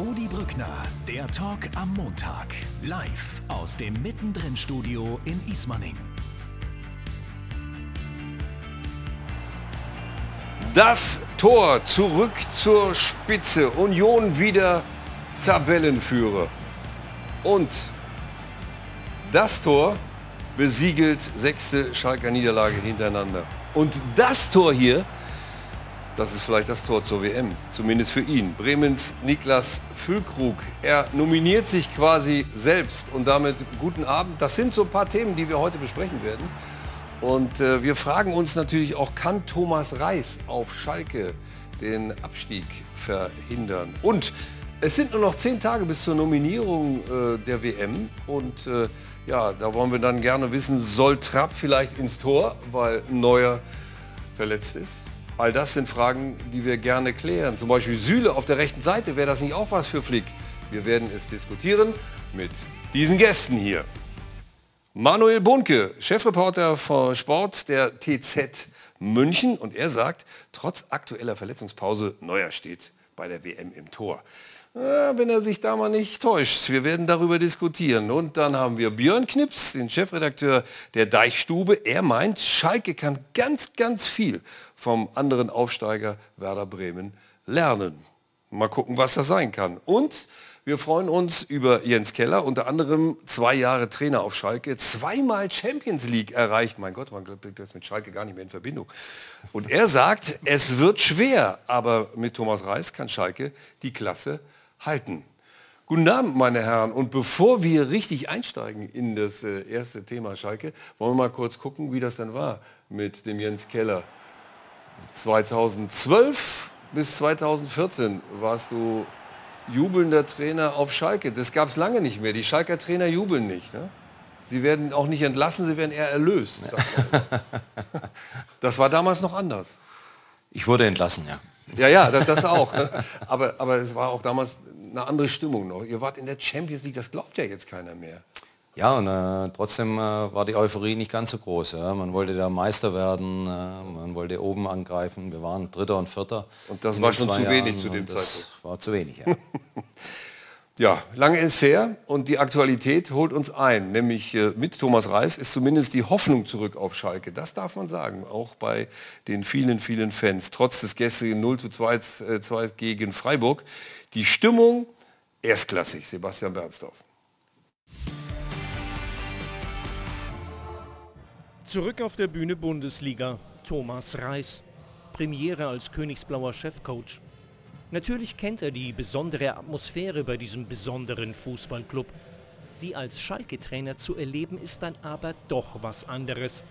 Rudi Brückner, der Talk am Montag. Live aus dem Mittendrin-Studio in Ismaning. Das Tor zurück zur Spitze. Union wieder Tabellenführer. Und das Tor besiegelt sechste Schalker Niederlage hintereinander. Und das Tor hier das ist vielleicht das Tor zur WM, zumindest für ihn. Bremens Niklas Füllkrug. Er nominiert sich quasi selbst und damit guten Abend. Das sind so ein paar Themen, die wir heute besprechen werden. Und äh, wir fragen uns natürlich auch, kann Thomas Reis auf Schalke den Abstieg verhindern? Und es sind nur noch zehn Tage bis zur Nominierung äh, der WM. Und äh, ja, da wollen wir dann gerne wissen, soll Trapp vielleicht ins Tor, weil Neuer verletzt ist? All das sind Fragen, die wir gerne klären. Zum Beispiel Süle auf der rechten Seite, wäre das nicht auch was für Flick? Wir werden es diskutieren mit diesen Gästen hier. Manuel Bunke, Chefreporter von Sport der TZ München und er sagt, trotz aktueller Verletzungspause, Neuer steht bei der WM im Tor. Wenn er sich da mal nicht täuscht. Wir werden darüber diskutieren. Und dann haben wir Björn Knips, den Chefredakteur der Deichstube. Er meint, Schalke kann ganz, ganz viel vom anderen Aufsteiger Werder Bremen lernen. Mal gucken, was das sein kann. Und wir freuen uns über Jens Keller, unter anderem zwei Jahre Trainer auf Schalke, zweimal Champions League erreicht. Mein Gott, man blickt jetzt mit Schalke gar nicht mehr in Verbindung. Und er sagt, es wird schwer, aber mit Thomas Reis kann Schalke die Klasse halten. Guten Abend, meine Herren. Und bevor wir richtig einsteigen in das äh, erste Thema Schalke, wollen wir mal kurz gucken, wie das dann war mit dem Jens Keller. 2012 bis 2014 warst du jubelnder Trainer auf Schalke. Das gab es lange nicht mehr. Die Schalker Trainer jubeln nicht. Ne? Sie werden auch nicht entlassen, sie werden eher erlöst. Das war damals noch anders. Ich wurde entlassen, ja. Ja, ja, das, das auch. Ne? Aber, aber es war auch damals eine andere Stimmung noch. Ihr wart in der Champions League, das glaubt ja jetzt keiner mehr. Ja, und äh, trotzdem äh, war die Euphorie nicht ganz so groß. Ja. Man wollte da Meister werden, äh, man wollte oben angreifen. Wir waren Dritter und Vierter. Und das war schon zu Jahren wenig zu dem Zeitpunkt. Das war zu wenig, ja. Ja, lange ist her und die Aktualität holt uns ein. Nämlich äh, mit Thomas Reis ist zumindest die Hoffnung zurück auf Schalke. Das darf man sagen, auch bei den vielen, vielen Fans. Trotz des gestrigen 0 zu 2, äh, 2 gegen Freiburg. Die Stimmung erstklassig, Sebastian Bernsdorf. Zurück auf der Bühne Bundesliga. Thomas Reis. Premiere als Königsblauer Chefcoach. Natürlich kennt er die besondere Atmosphäre bei diesem besonderen Fußballclub. Sie als Schalke-Trainer zu erleben ist dann aber doch was anderes.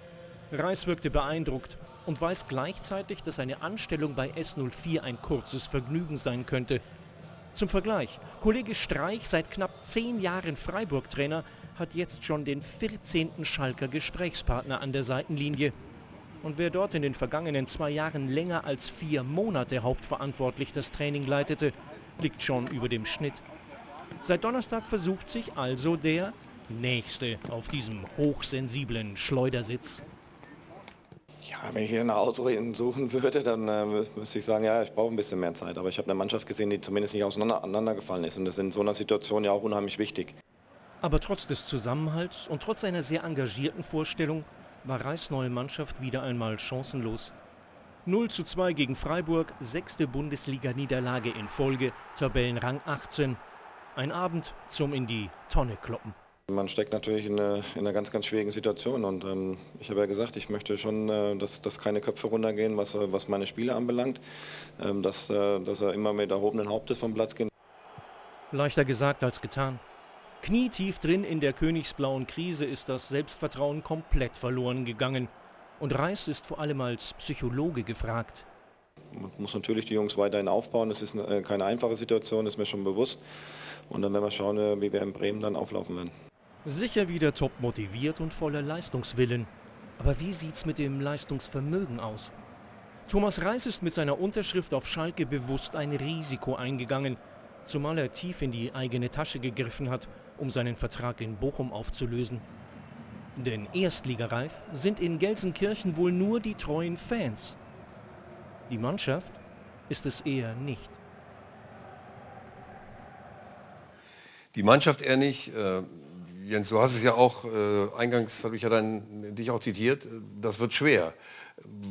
Reis wirkte beeindruckt und weiß gleichzeitig, dass eine Anstellung bei S04 ein kurzes Vergnügen sein könnte. Zum Vergleich, Kollege Streich, seit knapp zehn Jahren Freiburg-Trainer, hat jetzt schon den 14. Schalker Gesprächspartner an der Seitenlinie. Und wer dort in den vergangenen zwei Jahren länger als vier Monate hauptverantwortlich das Training leitete, liegt schon über dem Schnitt. Seit Donnerstag versucht sich also der Nächste auf diesem hochsensiblen Schleudersitz. Ja, wenn ich hier eine Ausreden suchen würde, dann äh, müsste ich sagen, ja, ich brauche ein bisschen mehr Zeit. Aber ich habe eine Mannschaft gesehen, die zumindest nicht auseinandergefallen ist. Und das ist in so einer Situation ja auch unheimlich wichtig. Aber trotz des Zusammenhalts und trotz einer sehr engagierten Vorstellung war Reis neue Mannschaft wieder einmal chancenlos. 0 zu 2 gegen Freiburg, sechste Bundesliga-Niederlage in Folge, Tabellenrang 18. Ein Abend zum in die Tonne kloppen. Man steckt natürlich in, eine, in einer ganz, ganz schwierigen Situation und ähm, ich habe ja gesagt, ich möchte schon, äh, dass, dass keine Köpfe runtergehen, was, äh, was meine Spiele anbelangt, ähm, dass, äh, dass er immer mit erhobenen Hauptes vom Platz gehen. Leichter gesagt als getan. Knietief drin in der königsblauen Krise ist das Selbstvertrauen komplett verloren gegangen. Und Reis ist vor allem als Psychologe gefragt. Man muss natürlich die Jungs weiterhin aufbauen. Es ist äh, keine einfache Situation, ist mir schon bewusst. Und dann werden wir schauen, äh, wie wir in Bremen dann auflaufen werden. Sicher wieder top motiviert und voller Leistungswillen. Aber wie sieht's mit dem Leistungsvermögen aus? Thomas Reis ist mit seiner Unterschrift auf Schalke bewusst ein Risiko eingegangen, zumal er tief in die eigene Tasche gegriffen hat um seinen Vertrag in Bochum aufzulösen. Denn erstligareif sind in Gelsenkirchen wohl nur die treuen Fans. Die Mannschaft ist es eher nicht. Die Mannschaft eher nicht. Jens, du hast es ja auch, äh, eingangs habe ich ja dann dich auch zitiert, das wird schwer.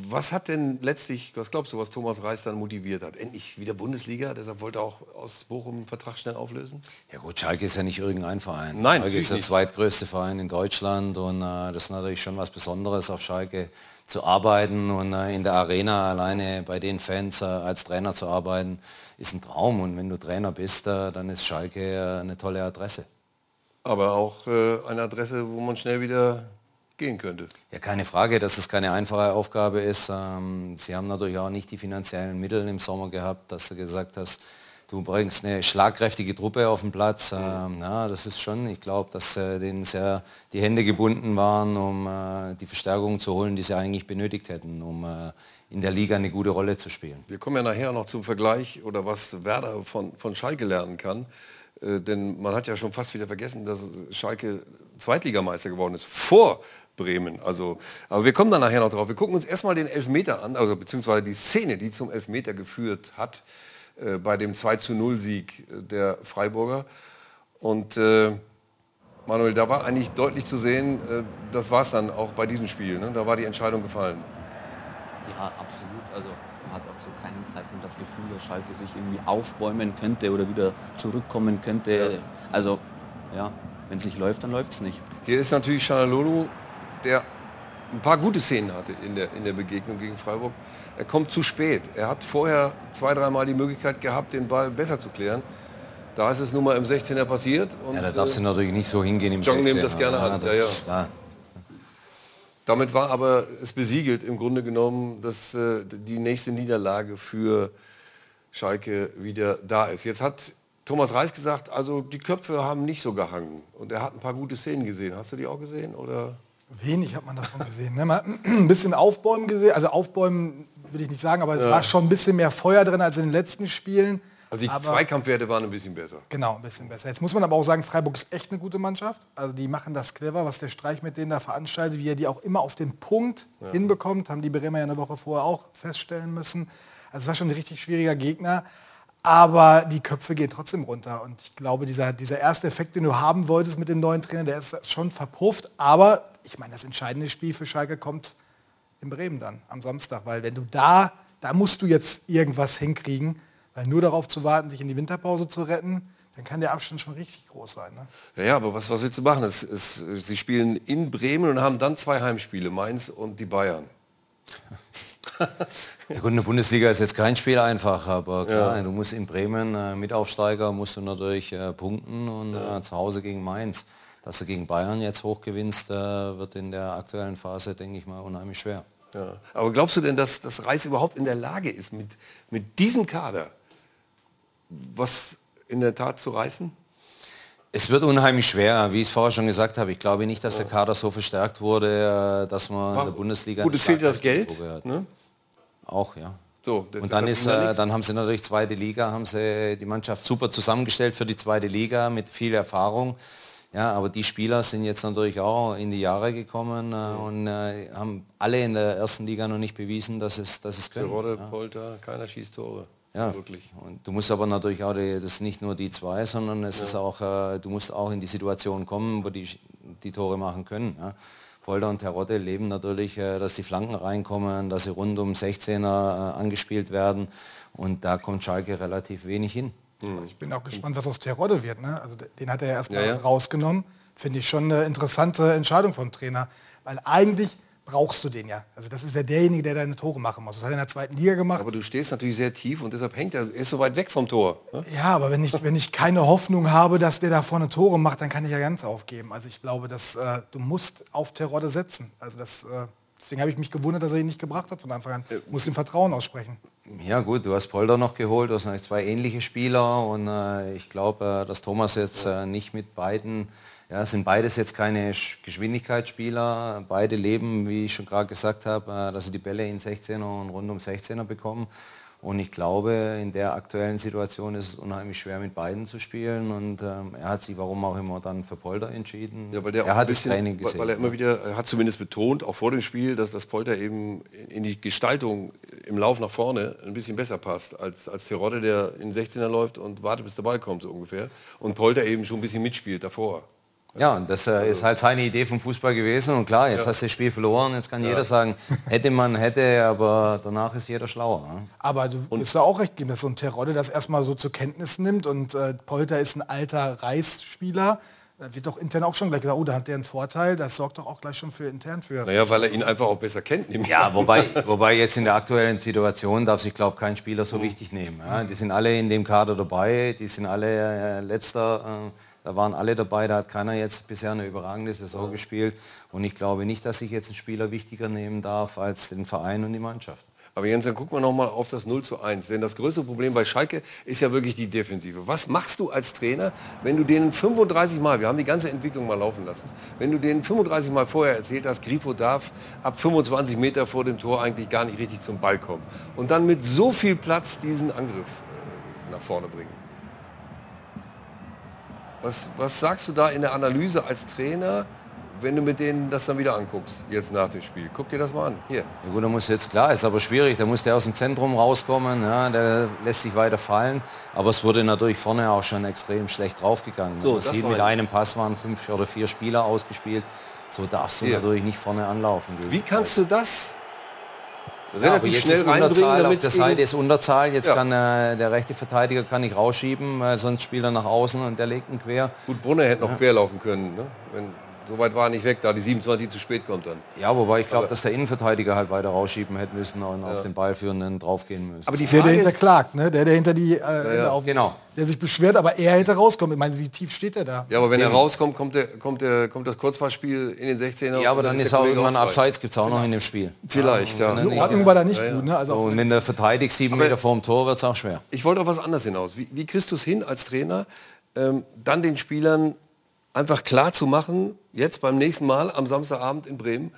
Was hat denn letztlich, was glaubst du, was Thomas Reis dann motiviert hat? Endlich wieder Bundesliga, deshalb wollte er auch aus Bochum einen Vertrag schnell auflösen? Ja gut, Schalke ist ja nicht irgendein Verein. Nein, Schalke ist der nicht. zweitgrößte Verein in Deutschland und äh, das ist natürlich schon was Besonderes, auf Schalke zu arbeiten und äh, in der Arena alleine bei den Fans äh, als Trainer zu arbeiten, ist ein Traum und wenn du Trainer bist, äh, dann ist Schalke äh, eine tolle Adresse. Aber auch äh, eine Adresse, wo man schnell wieder gehen könnte. Ja, keine Frage, dass es keine einfache Aufgabe ist. Ähm, Sie haben natürlich auch nicht die finanziellen Mittel im Sommer gehabt, dass du gesagt hast, du bringst eine schlagkräftige Truppe auf den Platz. Ähm, ja, das ist schon, ich glaube, dass äh, denen sehr die Hände gebunden waren, um äh, die Verstärkung zu holen, die sie eigentlich benötigt hätten, um äh, in der Liga eine gute Rolle zu spielen. Wir kommen ja nachher noch zum Vergleich oder was Werder von, von Schalke lernen kann. Äh, denn man hat ja schon fast wieder vergessen, dass Schalke Zweitligameister geworden ist. Vor Bremen. Also, aber wir kommen da nachher noch drauf. Wir gucken uns erstmal den Elfmeter an, also beziehungsweise die Szene, die zum Elfmeter geführt hat, äh, bei dem 2 zu 0 Sieg der Freiburger. Und äh, Manuel, da war eigentlich deutlich zu sehen, äh, das war es dann auch bei diesem Spiel. Ne? Da war die Entscheidung gefallen. Ja, absolut. Also hat auch zu keinem Zeitpunkt das Gefühl, dass Schalke sich irgendwie aufbäumen könnte oder wieder zurückkommen könnte. Also ja, wenn es nicht läuft, dann läuft es nicht. Hier ist natürlich Chanalolo, der ein paar gute Szenen hatte in der, in der Begegnung gegen Freiburg. Er kommt zu spät. Er hat vorher zwei, dreimal die Möglichkeit gehabt, den Ball besser zu klären. Da ist es nun mal im 16er passiert. Und, Ja, da darfst du äh, natürlich nicht so hingehen im John nimmt 16er. das gerne an, das ja, ja. Damit war aber es besiegelt im Grunde genommen, dass äh, die nächste Niederlage für Schalke wieder da ist. Jetzt hat Thomas Reis gesagt, also die Köpfe haben nicht so gehangen. Und er hat ein paar gute Szenen gesehen. Hast du die auch gesehen? Oder? Wenig hat man davon gesehen. Ne? Man ein bisschen Aufbäumen gesehen. Also Aufbäumen will ich nicht sagen, aber es war schon ein bisschen mehr Feuer drin als in den letzten Spielen. Also die Aber- Zweikampfwerte waren ein bisschen besser. Genau, ein bisschen besser. Jetzt muss man aber auch sagen, Freiburg ist echt eine gute Mannschaft. Also die machen das clever, was der Streich mit denen da veranstaltet, wie er die auch immer auf den Punkt hinbekommt, haben die Bremer ja eine Woche vorher auch feststellen müssen. Also es war schon ein richtig schwieriger Gegner. Aber die Köpfe gehen trotzdem runter. Und ich glaube, dieser, dieser erste Effekt, den du haben wolltest mit dem neuen Trainer, der ist schon verpufft. Aber ich meine, das entscheidende Spiel für Schalke kommt in Bremen dann am Samstag. Weil wenn du da, da musst du jetzt irgendwas hinkriegen. Weil nur darauf zu warten, sich in die Winterpause zu retten, dann kann der Abstand schon richtig groß sein. Ne? Ja, ja, aber was, was willst du machen? Es, es, sie spielen in Bremen und haben dann zwei Heimspiele, Mainz und die Bayern. Ja gut, in der Bundesliga ist jetzt kein Spiel einfach, aber klar, du musst in Bremen äh, mit Aufsteiger musst du natürlich äh, punkten und äh, zu Hause gegen Mainz. Dass du gegen Bayern jetzt hochgewinnst, äh, wird in der aktuellen Phase, denke ich mal, unheimlich schwer. Ja. Aber glaubst du denn, dass das Reis überhaupt in der Lage ist, mit, mit diesem Kader was in der Tat zu reißen? Es wird unheimlich schwer, wie ich es vorher schon gesagt habe. Ich glaube nicht, dass der Kader so verstärkt wurde, äh, dass man in der Bundesliga Gut, es fehlt das Geld. Ne? Auch, ja. So, Und dann, ist, ja äh, dann haben sie natürlich zweite Liga, haben sie die Mannschaft super zusammengestellt für die zweite Liga mit viel Erfahrung. Ja, aber die Spieler sind jetzt natürlich auch in die Jahre gekommen äh, und äh, haben alle in der ersten Liga noch nicht bewiesen, dass es, dass es können. Rodde, Polter, keiner schießt Tore. Ja, wirklich. Und du musst aber natürlich auch, die, das ist nicht nur die zwei, sondern es ist auch, äh, du musst auch in die Situation kommen, wo die die Tore machen können. Ja. Polder und Terodde leben natürlich, äh, dass die Flanken reinkommen, dass sie rund um 16er äh, angespielt werden und da kommt Schalke relativ wenig hin. Ich bin auch gespannt, was aus Terodde wird. Ne? Also de- den hat er ja erstmal Ja, ja. rausgenommen. Finde ich schon eine interessante Entscheidung vom Trainer. Weil eigentlich brauchst du den ja. Also das ist ja derjenige, der deine Tore machen muss. Das hat er in der zweiten Liga gemacht. Aber du stehst natürlich sehr tief und deshalb hängt er, er ist so weit weg vom Tor. Ne? Ja, aber wenn ich, wenn ich keine Hoffnung habe, dass der da vorne Tore macht, dann kann ich ja ganz aufgeben. Also ich glaube, dass äh, du musst auf Terodde setzen. Also das, äh, deswegen habe ich mich gewundert, dass er ihn nicht gebracht hat von Anfang an. Muss ihm Vertrauen aussprechen. Ja gut, du hast Polder noch geholt, du hast noch zwei ähnliche Spieler und äh, ich glaube, äh, dass Thomas jetzt äh, nicht mit beiden, ja, sind beides jetzt keine Sch- Geschwindigkeitsspieler, beide leben, wie ich schon gerade gesagt habe, äh, dass sie die Bälle in 16er und rund um 16er bekommen und ich glaube, in der aktuellen Situation ist es unheimlich schwer mit beiden zu spielen und ähm, er hat sich warum auch immer dann für Polder entschieden. Ja, weil der er hat das bisschen, Training gesehen. Weil er immer wieder, er hat zumindest betont, auch vor dem Spiel, dass das Polter eben in die Gestaltung im Lauf nach vorne ein bisschen besser passt als, als Terodde, der in den 16er läuft und wartet, bis der Ball kommt, so ungefähr. Und Polter eben schon ein bisschen mitspielt davor. Ja, und das äh, ist halt seine Idee vom Fußball gewesen. Und klar, jetzt Ja. hast du das Spiel verloren, jetzt kann jeder sagen, hätte man, hätte, aber danach ist jeder schlauer. Ne? Aber du wirst da auch recht geben, dass so ein Terodde das erstmal so zur Kenntnis nimmt und äh, Polter ist ein alter Reisspieler. Da wird doch intern auch schon gleich gesagt, oh, da hat der einen Vorteil. Das sorgt doch auch gleich schon für intern für. Naja, weil er ihn einfach auch besser kennt. ich Ja, wobei, wobei jetzt in der aktuellen Situation darf sich, glaube kein Spieler so wichtig nehmen. Ja. Die sind alle in dem Kader dabei, die sind alle äh, letzter, äh, da waren alle dabei, da hat keiner jetzt bisher eine überragende Saison gespielt. Und ich glaube nicht, dass sich jetzt ein Spieler wichtiger nehmen darf als den Verein und die Mannschaft. Aber Jens, dann gucken wir noch mal auf das 0 zu 1. Denn das größte Problem bei Schalke ist ja wirklich die Defensive. Was machst du als Trainer, wenn du denen 35 Mal, wir haben die ganze Entwicklung mal laufen lassen, wenn du denen 35 Mal vorher erzählt hast, Grifo darf ab 25 Meter vor dem Tor eigentlich gar nicht richtig zum Ball kommen und dann mit so viel Platz diesen Angriff äh, nach vorne bringen. Was, was sagst du da in der Analyse als Trainer, wenn du mit denen das dann wieder anguckst, jetzt nach dem Spiel? Guck dir das mal an. Hier. Ja gut, da muss jetzt klar, ist aber schwierig, da muss der aus dem Zentrum rauskommen, ja, der lässt sich weiter fallen, aber es wurde natürlich vorne auch schon extrem schlecht draufgegangen. So, das sieht, mit einem Pass waren fünf oder vier Spieler ausgespielt, so darfst du Hier. natürlich nicht vorne anlaufen. Wie kannst du das Ja, aber relativ jetzt schnell ist Unterzahl, auf der Seite ist Unterzahl, jetzt Ja. kann äh, der rechte Verteidiger kann nicht rausschieben, weil sonst spielt er nach außen und der legt ihn quer. Gut, Brunner hätte noch quer laufen können. Ne? Wenn, so weit war er nicht weg, da die 27 zu spät kommt dann. Ja, wobei ich glaube, dass der Innenverteidiger halt weiter rausschieben hätte müssen und auf den Ballführenden draufgehen müssen. Aber die Der, der Frage hinter klagt, ne? der, der hinter die äh, Hände auf, genau. der sich beschwert, aber er hätte rauskommen. Ich meine, wie tief steht er da? ja, aber wenn er rauskommt, kommt, der, kommt, der, kommt das Kurzpassspiel in den 16er. ja, aber und dann ist der auch irgendwann. Abseits, gibt es auch noch in dem Spiel. Vielleicht, ja. wenn er Die nicht- Ordnung war da nicht Ja, ja. gut. Ne? Also So, auch und wenn der verteidigt sieben Aber- Meter vorm Tor, wird es auch schwer. Ich wollte auf was anderes hinaus. Wie, wie kriegst du es hin als Trainer, ähm, dann den Spielern einfach klar zu machen, jetzt beim nächsten Mal am Samstagabend in Bremen,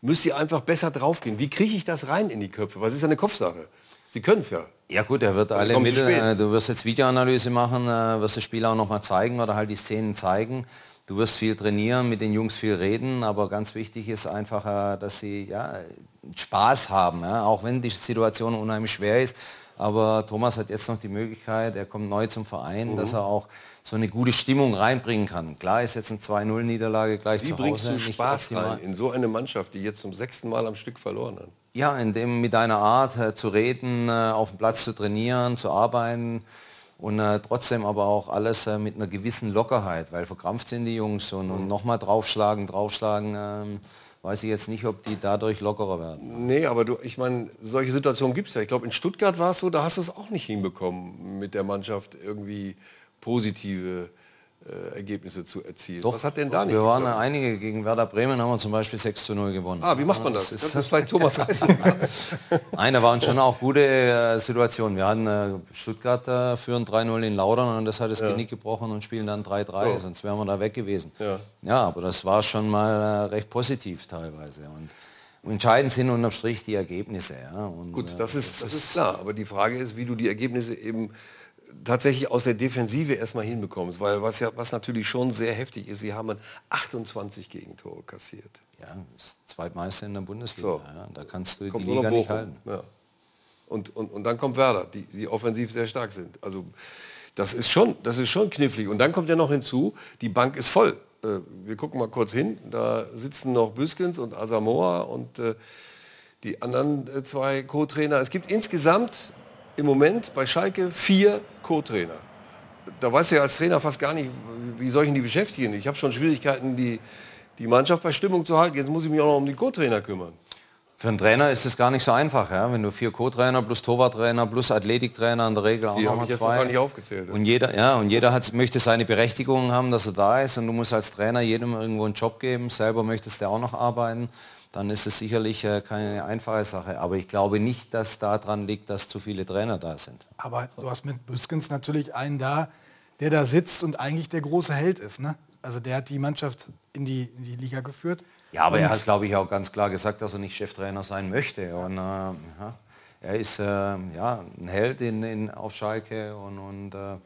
müsst ihr einfach besser draufgehen. Wie kriege ich das rein in die Köpfe? Was ist eine Kopfsache? Sie können es ja. Ja gut, er wird alle Mittel, äh, du wirst jetzt Videoanalyse machen, äh, wirst das Spiel auch noch mal zeigen oder halt die Szenen zeigen. Du wirst viel trainieren, mit den Jungs viel reden, aber ganz wichtig ist einfach, äh, dass sie ja, Spaß haben, ja? auch wenn die Situation unheimlich schwer ist. Aber Thomas hat jetzt noch die Möglichkeit, er kommt neu zum Verein, dass Mhm. er auch so eine gute Stimmung reinbringen kann. Klar ist jetzt eine 2-0-Niederlage gleich Wie zu bringst Hause. du nicht Spaß rein in so eine Mannschaft, die jetzt zum sechsten Mal am Stück verloren hat? Ja, indem mit deiner Art äh, zu reden, äh, auf dem Platz zu trainieren, zu arbeiten und äh, trotzdem aber auch alles äh, mit einer gewissen Lockerheit, weil verkrampft sind die Jungs und, und nochmal draufschlagen, draufschlagen, ähm, weiß ich jetzt nicht, ob die dadurch lockerer werden. Nee, aber du, ich meine, solche Situationen gibt es ja. Ich glaube, in Stuttgart war es so, da hast du es auch nicht hinbekommen, mit der Mannschaft irgendwie positive äh, Ergebnisse zu erzielen. Was hat denn da nicht Wir waren geklappt? einige gegen Werder Bremen, haben wir zum Beispiel 6 zu 0 gewonnen. Ah, wie macht man das? Das Das ist- ist vielleicht Thomas Reisel. Nein, da waren schon auch gute äh, Situationen. Wir hatten äh, Stuttgart äh, führen 3-0 in Laudern und das hat das Genick gebrochen und spielen dann 3-3, So. sonst wären wir da weg gewesen. Ja. ja aber das war schon mal äh, recht positiv teilweise. Und entscheidend sind unterm Strich die Ergebnisse. Ja. Und, Gut, äh, das ist, das ist klar. Aber die Frage ist, wie du die Ergebnisse eben tatsächlich aus der Defensive erstmal hinbekommst. Weil was ja was natürlich schon sehr heftig ist, sie haben 28 Gegentore kassiert. ja, das Zweitmeister in der Bundesliga. So. Ja. Da kannst du Kommt die Liga nicht halten. Ja. Und, und, und dann kommt Werder, die, die offensiv sehr stark sind. Also das ist schon, das ist schon knifflig. Und dann kommt ja noch hinzu, die Bank ist voll. Äh, wir gucken mal kurz hin. Da sitzen noch Büskens und Asamoah und äh, die anderen äh, zwei Co-Trainer. Es gibt insgesamt im Moment bei Schalke vier Co-Trainer. Da du ja als Trainer fast gar nicht, wie soll ich die beschäftigen. Ich habe schon Schwierigkeiten, die, die Mannschaft bei Stimmung zu halten. Jetzt muss ich mich auch noch um die Co-Trainer kümmern. Für einen Trainer ist es gar nicht so einfach, ja? wenn du vier Co-Trainer plus Torwarttrainer plus Athletiktrainer in der Regel auch Die noch habe mal ich jetzt noch zwei. gar nicht aufgezählt. Und jeder, ja, und jeder hat, möchte seine Berechtigung haben, dass er da ist und du musst als Trainer jedem irgendwo einen Job geben, selber möchtest du auch noch arbeiten, dann ist es sicherlich äh, keine einfache Sache. Aber ich glaube nicht, dass daran liegt, dass zu viele Trainer da sind. Aber du hast mit Büskens natürlich einen da, der da sitzt und eigentlich der große Held ist. Ne? Also der hat die Mannschaft in die, in die Liga geführt. Ja, aber er hat, glaube ich, auch ganz klar gesagt, dass er nicht Cheftrainer sein möchte. Und, äh, ja, er ist äh, ja, ein Held in, in, auf Schalke und, und äh,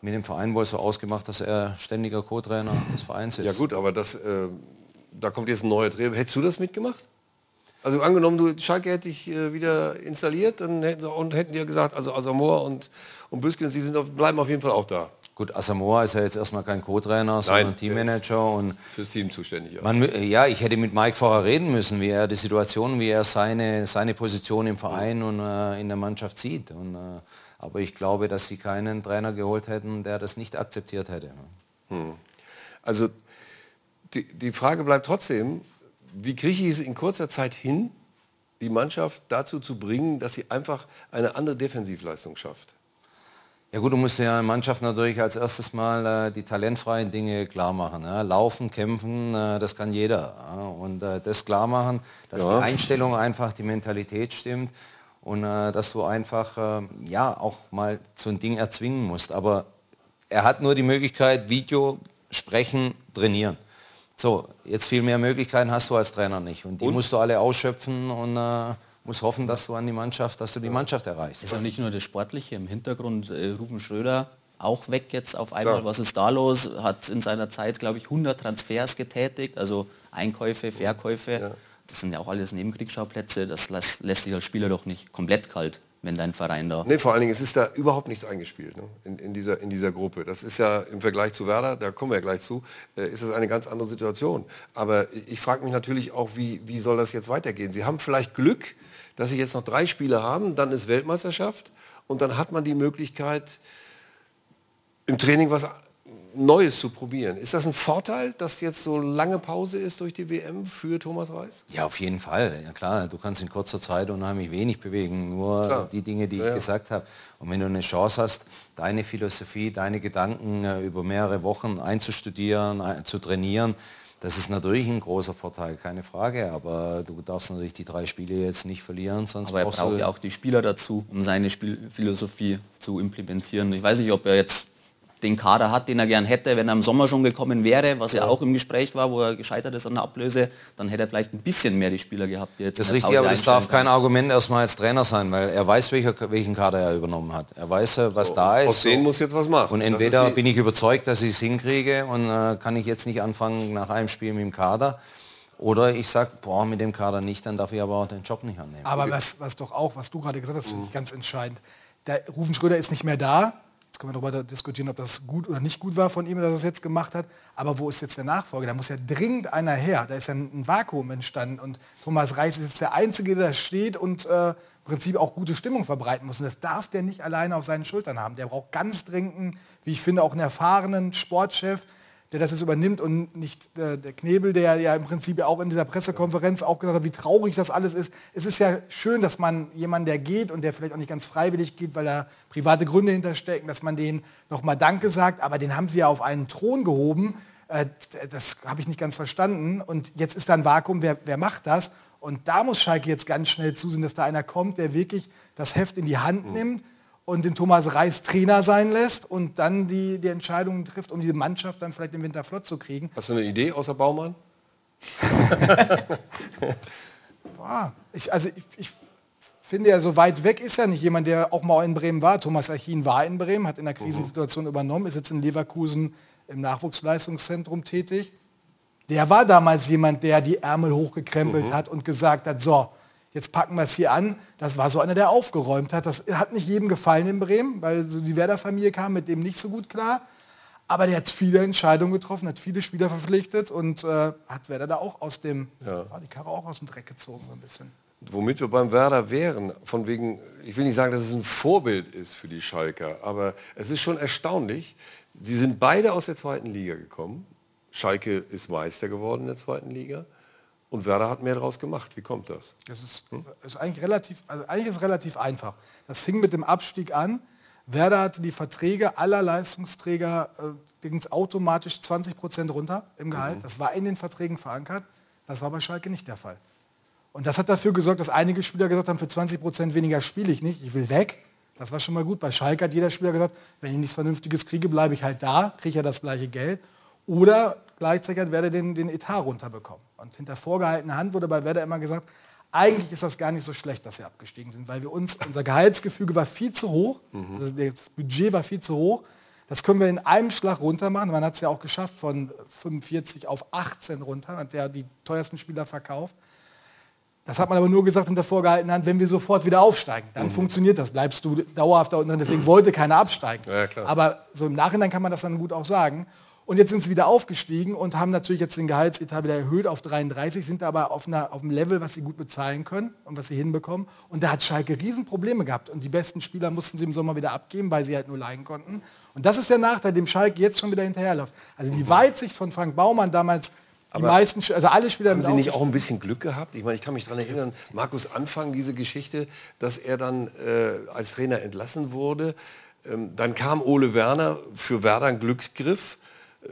mit dem Verein wohl so ausgemacht, dass er ständiger Co-Trainer des Vereins ist. Ja gut, aber das, äh, da kommt jetzt ein neuer Trainer. Hättest du das mitgemacht? Also angenommen, du Schalke hätte dich äh, wieder installiert dann hätten, und hätten dir gesagt, also Asamoah und, und Büskens, sie sind auf, bleiben auf jeden Fall auch da. Gut, Asamoah ist ja jetzt erstmal kein Co-Trainer, sondern Teammanager. Und Fürs Team zuständig. Ja. man, ja, ich hätte mit Mike vorher reden müssen, wie er die Situation, wie er seine, seine Position im Verein und äh, in der Mannschaft sieht. Und, äh, aber ich glaube, dass sie keinen Trainer geholt hätten, der das nicht akzeptiert hätte. Also die, die Frage bleibt trotzdem, wie kriege ich es in kurzer Zeit hin, die Mannschaft dazu zu bringen, dass sie einfach eine andere Defensivleistung schafft? Ja gut, du musst ja der Mannschaft natürlich als erstes mal äh, die talentfreien Dinge klar machen. Ja? Laufen, kämpfen, äh, das kann jeder. Ja? Und äh, das klar machen, dass Ja. die Einstellung einfach, die Mentalität stimmt und äh, dass du einfach äh, ja auch mal so ein Ding erzwingen musst. Aber er hat nur die Möglichkeit, Video, Sprechen, Trainieren. So, jetzt viel mehr Möglichkeiten hast du als Trainer nicht. Und die Und? musst du alle ausschöpfen und äh, musst hoffen, dass du an die Mannschaft, dass du die Mannschaft erreichst. ist auch nicht nur das Sportliche im Hintergrund. Äh, Rufen Schröder auch weg jetzt auf einmal. Klar. Was ist da los? Hat in seiner Zeit, glaube ich, 100 Transfers getätigt, also Einkäufe, Verkäufe. Das sind ja auch alles Nebenkriegsschauplätze. Das lässt, lässt sich als Spieler doch nicht komplett kalt, wenn dein Verein da... Nee, vor allen Dingen, es ist da überhaupt nichts eingespielt ne? in, in, dieser, in dieser Gruppe. Das ist ja im Vergleich zu Werder, da kommen wir ja gleich zu, äh, ist das eine ganz andere Situation. Aber ich frage mich natürlich auch, wie, wie soll das jetzt weitergehen? Sie haben vielleicht Glück, dass Sie jetzt noch drei Spiele haben, dann ist Weltmeisterschaft und dann hat man die Möglichkeit, im Training was Neues zu probieren. Ist das ein Vorteil, dass jetzt so lange Pause ist durch die WM für Thomas Reis? Ja, auf jeden Fall. Ja klar, du kannst in kurzer Zeit unheimlich wenig bewegen, nur Klar. die Dinge, die Ja, ich ja. gesagt habe. Und wenn du eine Chance hast, deine Philosophie, deine Gedanken äh, über mehrere Wochen einzustudieren, ein- zu trainieren, das ist natürlich ein großer Vorteil, keine Frage. Aber du darfst natürlich die drei Spiele jetzt nicht verlieren, sonst Aber er brauchst braucht du ja auch die Spieler dazu, um seine Spielphilosophie zu implementieren. Ich weiß nicht, ob er jetzt den Kader hat, den er gern hätte, wenn er im Sommer schon gekommen wäre, was ja, auch im Gespräch war, wo er gescheitert ist an der Ablöse, dann hätte er vielleicht ein bisschen mehr die Spieler gehabt, die jetzt Das ist richtig, aber das darf kein Argument erstmal als Trainer sein, weil er weiß, welcher, welchen Kader er übernommen hat. Er weiß, äh, was da ist. Aus denen muss jetzt was machen. Und entweder bin ich überzeugt, dass ich es hinkriege und äh, kann ich jetzt nicht anfangen nach einem Spiel mit dem Kader. Oder ich sage, boah, mit dem Kader nicht, dann darf ich aber auch den Job nicht annehmen. Aber was, was doch auch, was du gerade gesagt hast, finde ich ganz entscheidend. Der Rufen Schröder ist nicht mehr da. Können wir darüber diskutieren, ob das gut oder nicht gut war von ihm, dass er es jetzt gemacht hat. Aber wo ist jetzt der Nachfolger? Da muss ja dringend einer her. Da ist ja ein Vakuum entstanden. Und Thomas Reis ist jetzt der Einzige, der da steht und äh, im Prinzip auch gute Stimmung verbreiten muss. Und das darf der nicht alleine auf seinen Schultern haben. Der braucht ganz dringend, wie ich finde, auch einen erfahrenen Sportchef, der das jetzt übernimmt und nicht äh, der Knebel, der ja im Prinzip ja auch in dieser Pressekonferenz auch gesagt hat, wie traurig das alles ist. Es ist ja schön, dass man jemanden, der geht und der vielleicht auch nicht ganz freiwillig geht, weil da private Gründe hinterstecken, dass man denen nochmal Danke sagt, aber den haben sie ja auf einen Thron gehoben. Äh, das habe ich nicht ganz verstanden. Und jetzt ist da ein Vakuum, wer, wer macht das? Und da muss Schalke jetzt ganz schnell zusehen, dass da einer kommt, der wirklich das Heft in die Hand nimmt und den Thomas Reis Trainer sein lässt und dann die, die Entscheidungen trifft, um die Mannschaft dann vielleicht im Winter flott zu kriegen. Hast du eine Idee außer Baumann? Boah, ich, also ich, ich finde ja, so weit weg ist ja nicht jemand, der auch mal in Bremen war. Thomas Achin war in Bremen, hat in der Krisensituation übernommen, ist jetzt in Leverkusen im Nachwuchsleistungszentrum tätig. Der war damals jemand, der die Ärmel hochgekrempelt hat und gesagt hat, so, jetzt packen wir es hier an. Das war so einer, der aufgeräumt hat. Das hat nicht jedem gefallen in Bremen, weil so die Werder-Familie kam mit dem nicht so gut klar. Aber der hat viele Entscheidungen getroffen, hat viele Spieler verpflichtet und äh, hat Werder da auch aus dem, ja. die Karre auch aus dem Dreck gezogen so ein bisschen. Womit wir beim Werder wären, von wegen, ich will nicht sagen, dass es ein Vorbild ist für die Schalker, aber es ist schon erstaunlich. Sie sind beide aus der zweiten Liga gekommen. Schalke ist Meister geworden in der zweiten Liga und Werder hat mehr daraus gemacht. Wie kommt das? Das ist, ist eigentlich relativ, also eigentlich ist es relativ einfach. Das fing mit dem Abstieg an. Werder hatte die Verträge aller Leistungsträger äh, ging es automatisch 20 Prozent runter im Gehalt. Mhm. Das war in den Verträgen verankert. Das war bei Schalke nicht der Fall. Und das hat dafür gesorgt, dass einige Spieler gesagt haben, für 20 Prozent weniger spiele ich nicht, ich will weg. Das war schon mal gut. Bei Schalke hat jeder Spieler gesagt, wenn ich nichts Vernünftiges kriege, bleibe ich halt da, kriege ja das gleiche Geld. Oder gleichzeitig hat Werder den, den Etat runterbekommen. Und hinter vorgehaltener Hand wurde bei Werder immer gesagt, eigentlich ist das gar nicht so schlecht, dass wir abgestiegen sind, weil wir uns, unser Gehaltsgefüge war viel zu hoch, Mhm. also das Budget war viel zu hoch. Das können wir in einem Schlag runter machen. Man hat es ja auch geschafft, von 45 auf 18 runter, hat ja die teuersten Spieler verkauft. Das hat man aber nur gesagt in der vorgehaltenen Hand, wenn wir sofort wieder aufsteigen. Dann funktioniert das. Bleibst du dauerhaft da unten drin. Deswegen wollte keiner absteigen. Ja. Aber so im Nachhinein kann man das dann gut auch sagen. Und jetzt sind sie wieder aufgestiegen und haben natürlich jetzt den Gehaltsetat wieder erhöht auf 33, sind aber auf, einer, auf einem Level, was sie gut bezahlen können und was sie hinbekommen. Und da hat Schalke Riesenprobleme gehabt. Und die besten Spieler mussten sie im Sommer wieder abgeben, weil sie halt nur leihen konnten. Und das ist der Nachteil, dem Schalke jetzt schon wieder hinterherläuft. Also die Weitsicht von Frank Baumann damals, die meisten, also alle Spieler Haben Sie nicht auch ein bisschen Glück gehabt? Ich meine, ich kann mich daran erinnern, Markus Anfang, diese Geschichte, dass er dann äh, als Trainer entlassen wurde. Ähm, dann kam Ole Werner für Werder ein Glücksgriff.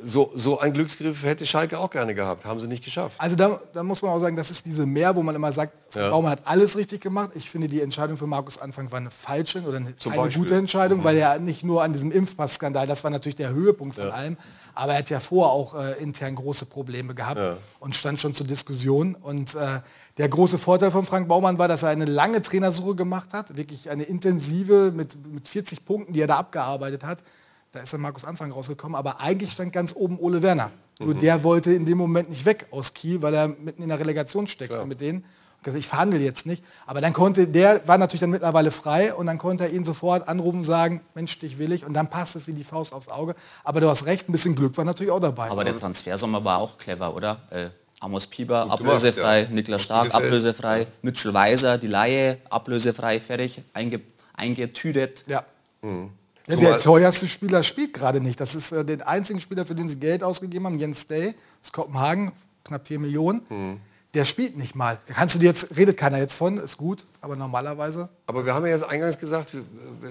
So, so ein Glücksgriff hätte Schalke auch gerne gehabt. Haben sie nicht geschafft. Also da, da muss man auch sagen, das ist diese Mehr, wo man immer sagt, Ja. Baumann hat alles richtig gemacht. Ich finde, die Entscheidung für Markus Anfang war eine falsche oder eine, Zum Beispiel. Mhm. gute Entscheidung, weil er nicht nur an diesem Impfpass-Skandal, das war natürlich der Höhepunkt von allem, aber er hat ja vorher auch äh, intern große Probleme gehabt und stand schon zur Diskussion. Und äh, der große Vorteil von Frank Baumann war, dass er eine lange Trainersuche gemacht hat, wirklich eine intensive mit, mit 40 Punkten, die er da abgearbeitet hat. Da ist dann Markus Anfang rausgekommen, aber eigentlich stand ganz oben Ole Werner. Nur der wollte in dem Moment nicht weg aus Kiel, weil er mitten in der Relegation steckte mit denen. Und gesagt, ich verhandle jetzt nicht. Aber dann konnte, der war natürlich dann mittlerweile frei und dann konnte er ihn sofort anrufen und sagen, Mensch, dich will ich. Und dann passt es wie die Faust aufs Auge. Aber du hast recht, ein bisschen Glück war natürlich auch dabei. Aber der Transfersommer war auch clever, oder? Äh, Amos Pieper, Gut gemacht, ablösefrei, ja. Niklas Stark, ablösefrei, Mitchell Weiser, die Laie, ablösefrei, fertig, einge, eingetütet. ja. Mhm. Ja, der teuerste Spieler spielt gerade nicht. Das ist äh, der einzige Spieler, für den sie Geld ausgegeben haben, Jens Day aus Kopenhagen, knapp 4 Millionen. Mhm. Der spielt nicht mal. Da kannst du dir jetzt, redet keiner jetzt von, ist gut, aber normalerweise. Aber wir haben ja jetzt eingangs gesagt,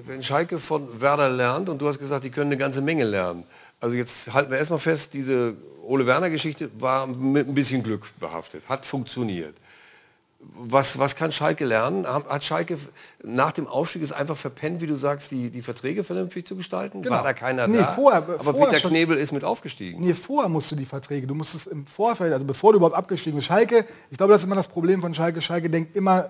wenn Schalke von Werder lernt und du hast gesagt, die können eine ganze Menge lernen. Also jetzt halten wir erstmal fest, diese Ole Werner Geschichte war mit ein bisschen Glück behaftet, hat funktioniert. Was, was kann Schalke lernen? Hat Schalke nach dem Aufstieg es einfach verpennt, wie du sagst, die, die Verträge vernünftig zu gestalten? Genau. War da keiner Nee, da? vorher- Aber vorher Peter schon- Knebel ist mit aufgestiegen. Nee, vorher musst du die Verträge, du musst es im Vorfeld, also bevor du überhaupt abgestiegen bist. Schalke, ich glaube, das ist immer das Problem von Schalke. Schalke denkt immer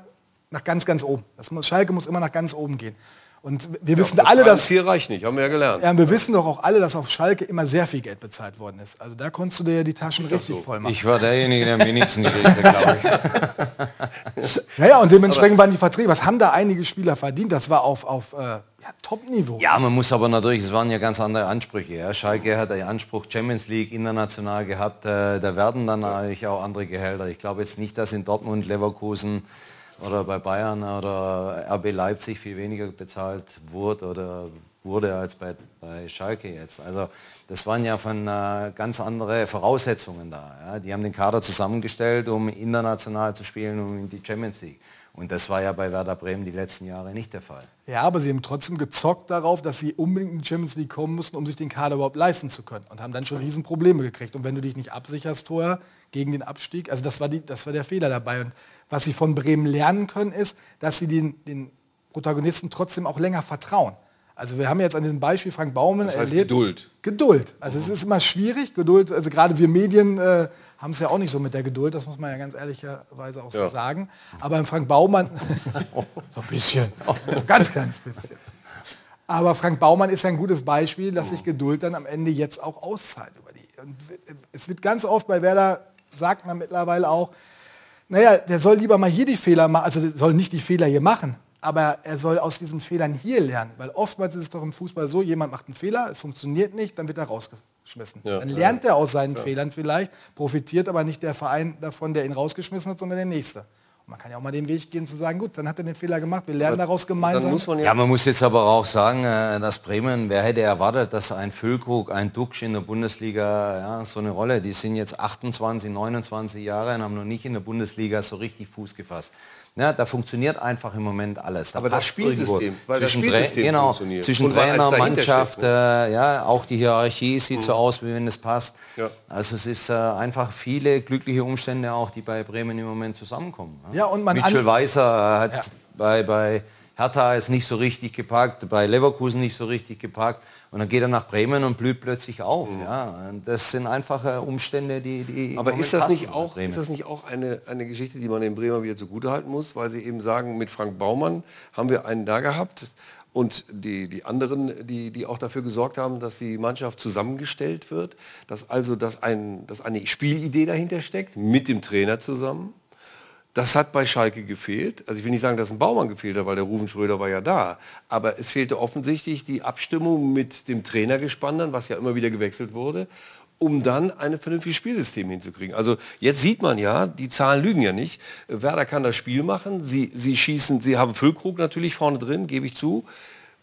nach ganz, ganz oben. Das muss, Schalke muss immer nach ganz oben gehen. Und wir wissen alle, dass... hier reicht nicht, haben wir ja gelernt. Ja, wir wissen doch auch alle, dass auf Schalke immer sehr viel Geld bezahlt worden ist. Also da konntest du dir ja die Taschen Ist richtig so? voll machen. Ich war derjenige, der am wenigsten gekriegt hat, glaube ich. Naja, und dementsprechend waren die Verträge, was haben da einige Spieler verdient? Das war auf, auf äh, ja, Top-Niveau. Ja, man muss aber natürlich, es waren ja ganz andere Ansprüche. Ja. Schalke hat den Anspruch Champions League international gehabt. Äh, da werden dann eigentlich auch andere Gehälter. Ich glaube jetzt nicht, dass in Dortmund, Leverkusen oder bei Bayern oder RB Leipzig viel weniger bezahlt wurde oder wurde als bei, bei Schalke jetzt. Also das waren ja von äh, ganz andere Voraussetzungen da. Ja. Die haben den Kader zusammengestellt, um international zu spielen, um in die Champions League. Und das war ja bei Werder Bremen die letzten Jahre nicht der Fall. Ja, aber sie haben trotzdem gezockt darauf, dass sie unbedingt in die Champions League kommen mussten, um sich den Kader überhaupt leisten zu können. Und haben dann schon Riesenprobleme gekriegt. Und wenn du dich nicht absicherst vorher gegen den Abstieg, also das war, die, das war der Fehler dabei. Und was sie von Bremen lernen können, ist, dass sie den, den Protagonisten trotzdem auch länger vertrauen. Also wir haben jetzt an diesem Beispiel Frank Baumann Das heißt erlebt. Geduld. Geduld. Also es ist immer schwierig. Geduld, also gerade wir Medien äh, haben es ja auch nicht so mit der Geduld, das muss man ja ganz ehrlicherweise auch so Ja. sagen. Aber im Frank Baumann, so ein bisschen, ganz kleines bisschen. Aber Frank Baumann ist ja ein gutes Beispiel, dass sich Geduld dann am Ende jetzt auch auszahlt. Über die. Und es wird ganz oft bei Werder, sagt man mittlerweile auch, naja, der soll lieber mal hier die Fehler machen, also soll nicht die Fehler hier machen, aber er soll aus diesen Fehlern hier lernen. Weil oftmals ist es doch im Fußball so, jemand macht einen Fehler, es funktioniert nicht, dann wird er rausgeschmissen. Ja, dann ja. lernt er aus seinen Fehlern vielleicht, profitiert aber nicht der Verein davon, der ihn rausgeschmissen hat, sondern der nächste. Und man kann ja auch mal den Weg gehen zu sagen, gut, dann hat er den Fehler gemacht, wir lernen daraus gemeinsam. Man ja, Ja, man muss jetzt aber auch sagen, äh, dass Bremen, wer hätte erwartet, dass ein Füllkrug, ein Duxch in der Bundesliga ja, so eine Rolle, die sind jetzt 28, 29 Jahre und haben noch nicht in der Bundesliga so richtig Fuß gefasst. Ja, da funktioniert einfach im Moment alles. Da Aber das Spielsystem, weil das zwischen, Spielsystem Tra- genau, funktioniert. zwischen Trainer, Mannschaft, ne? äh, ja, auch die Hierarchie sieht so aus, wie wenn es passt. Ja. Also es ist äh, einfach viele glückliche Umstände auch, die bei Bremen im Moment zusammenkommen. Ja, und man Mitchell Weißer hat Ja. bei, bei Hertha ist nicht so richtig gepackt, bei Leverkusen nicht so richtig gepackt. Und dann geht er nach Bremen und blüht plötzlich auf. Ja, und das sind einfache Umstände, die, die Aber ist das, nicht auch, ist das nicht auch eine, eine Geschichte, die man den Bremer wieder zugutehalten muss, weil sie eben sagen, mit Frank Baumann haben wir einen da gehabt und die, die anderen, die, die auch dafür gesorgt haben, dass die Mannschaft zusammengestellt wird, dass also dass, ein, dass eine Spielidee dahinter steckt, mit dem Trainer zusammen. Das hat bei Schalke gefehlt. Also ich will nicht sagen, dass ein Baumann gefehlt hat, weil der Rufen Schröder war ja da. Aber es fehlte offensichtlich die Abstimmung mit dem Trainergespann, dann, was ja immer wieder gewechselt wurde, um dann ein vernünftiges Spielsystem hinzukriegen. Also jetzt sieht man ja, die Zahlen lügen ja nicht. Werder kann das Spiel machen. Sie, sie schießen, sie haben Füllkrug natürlich vorne drin, gebe ich zu.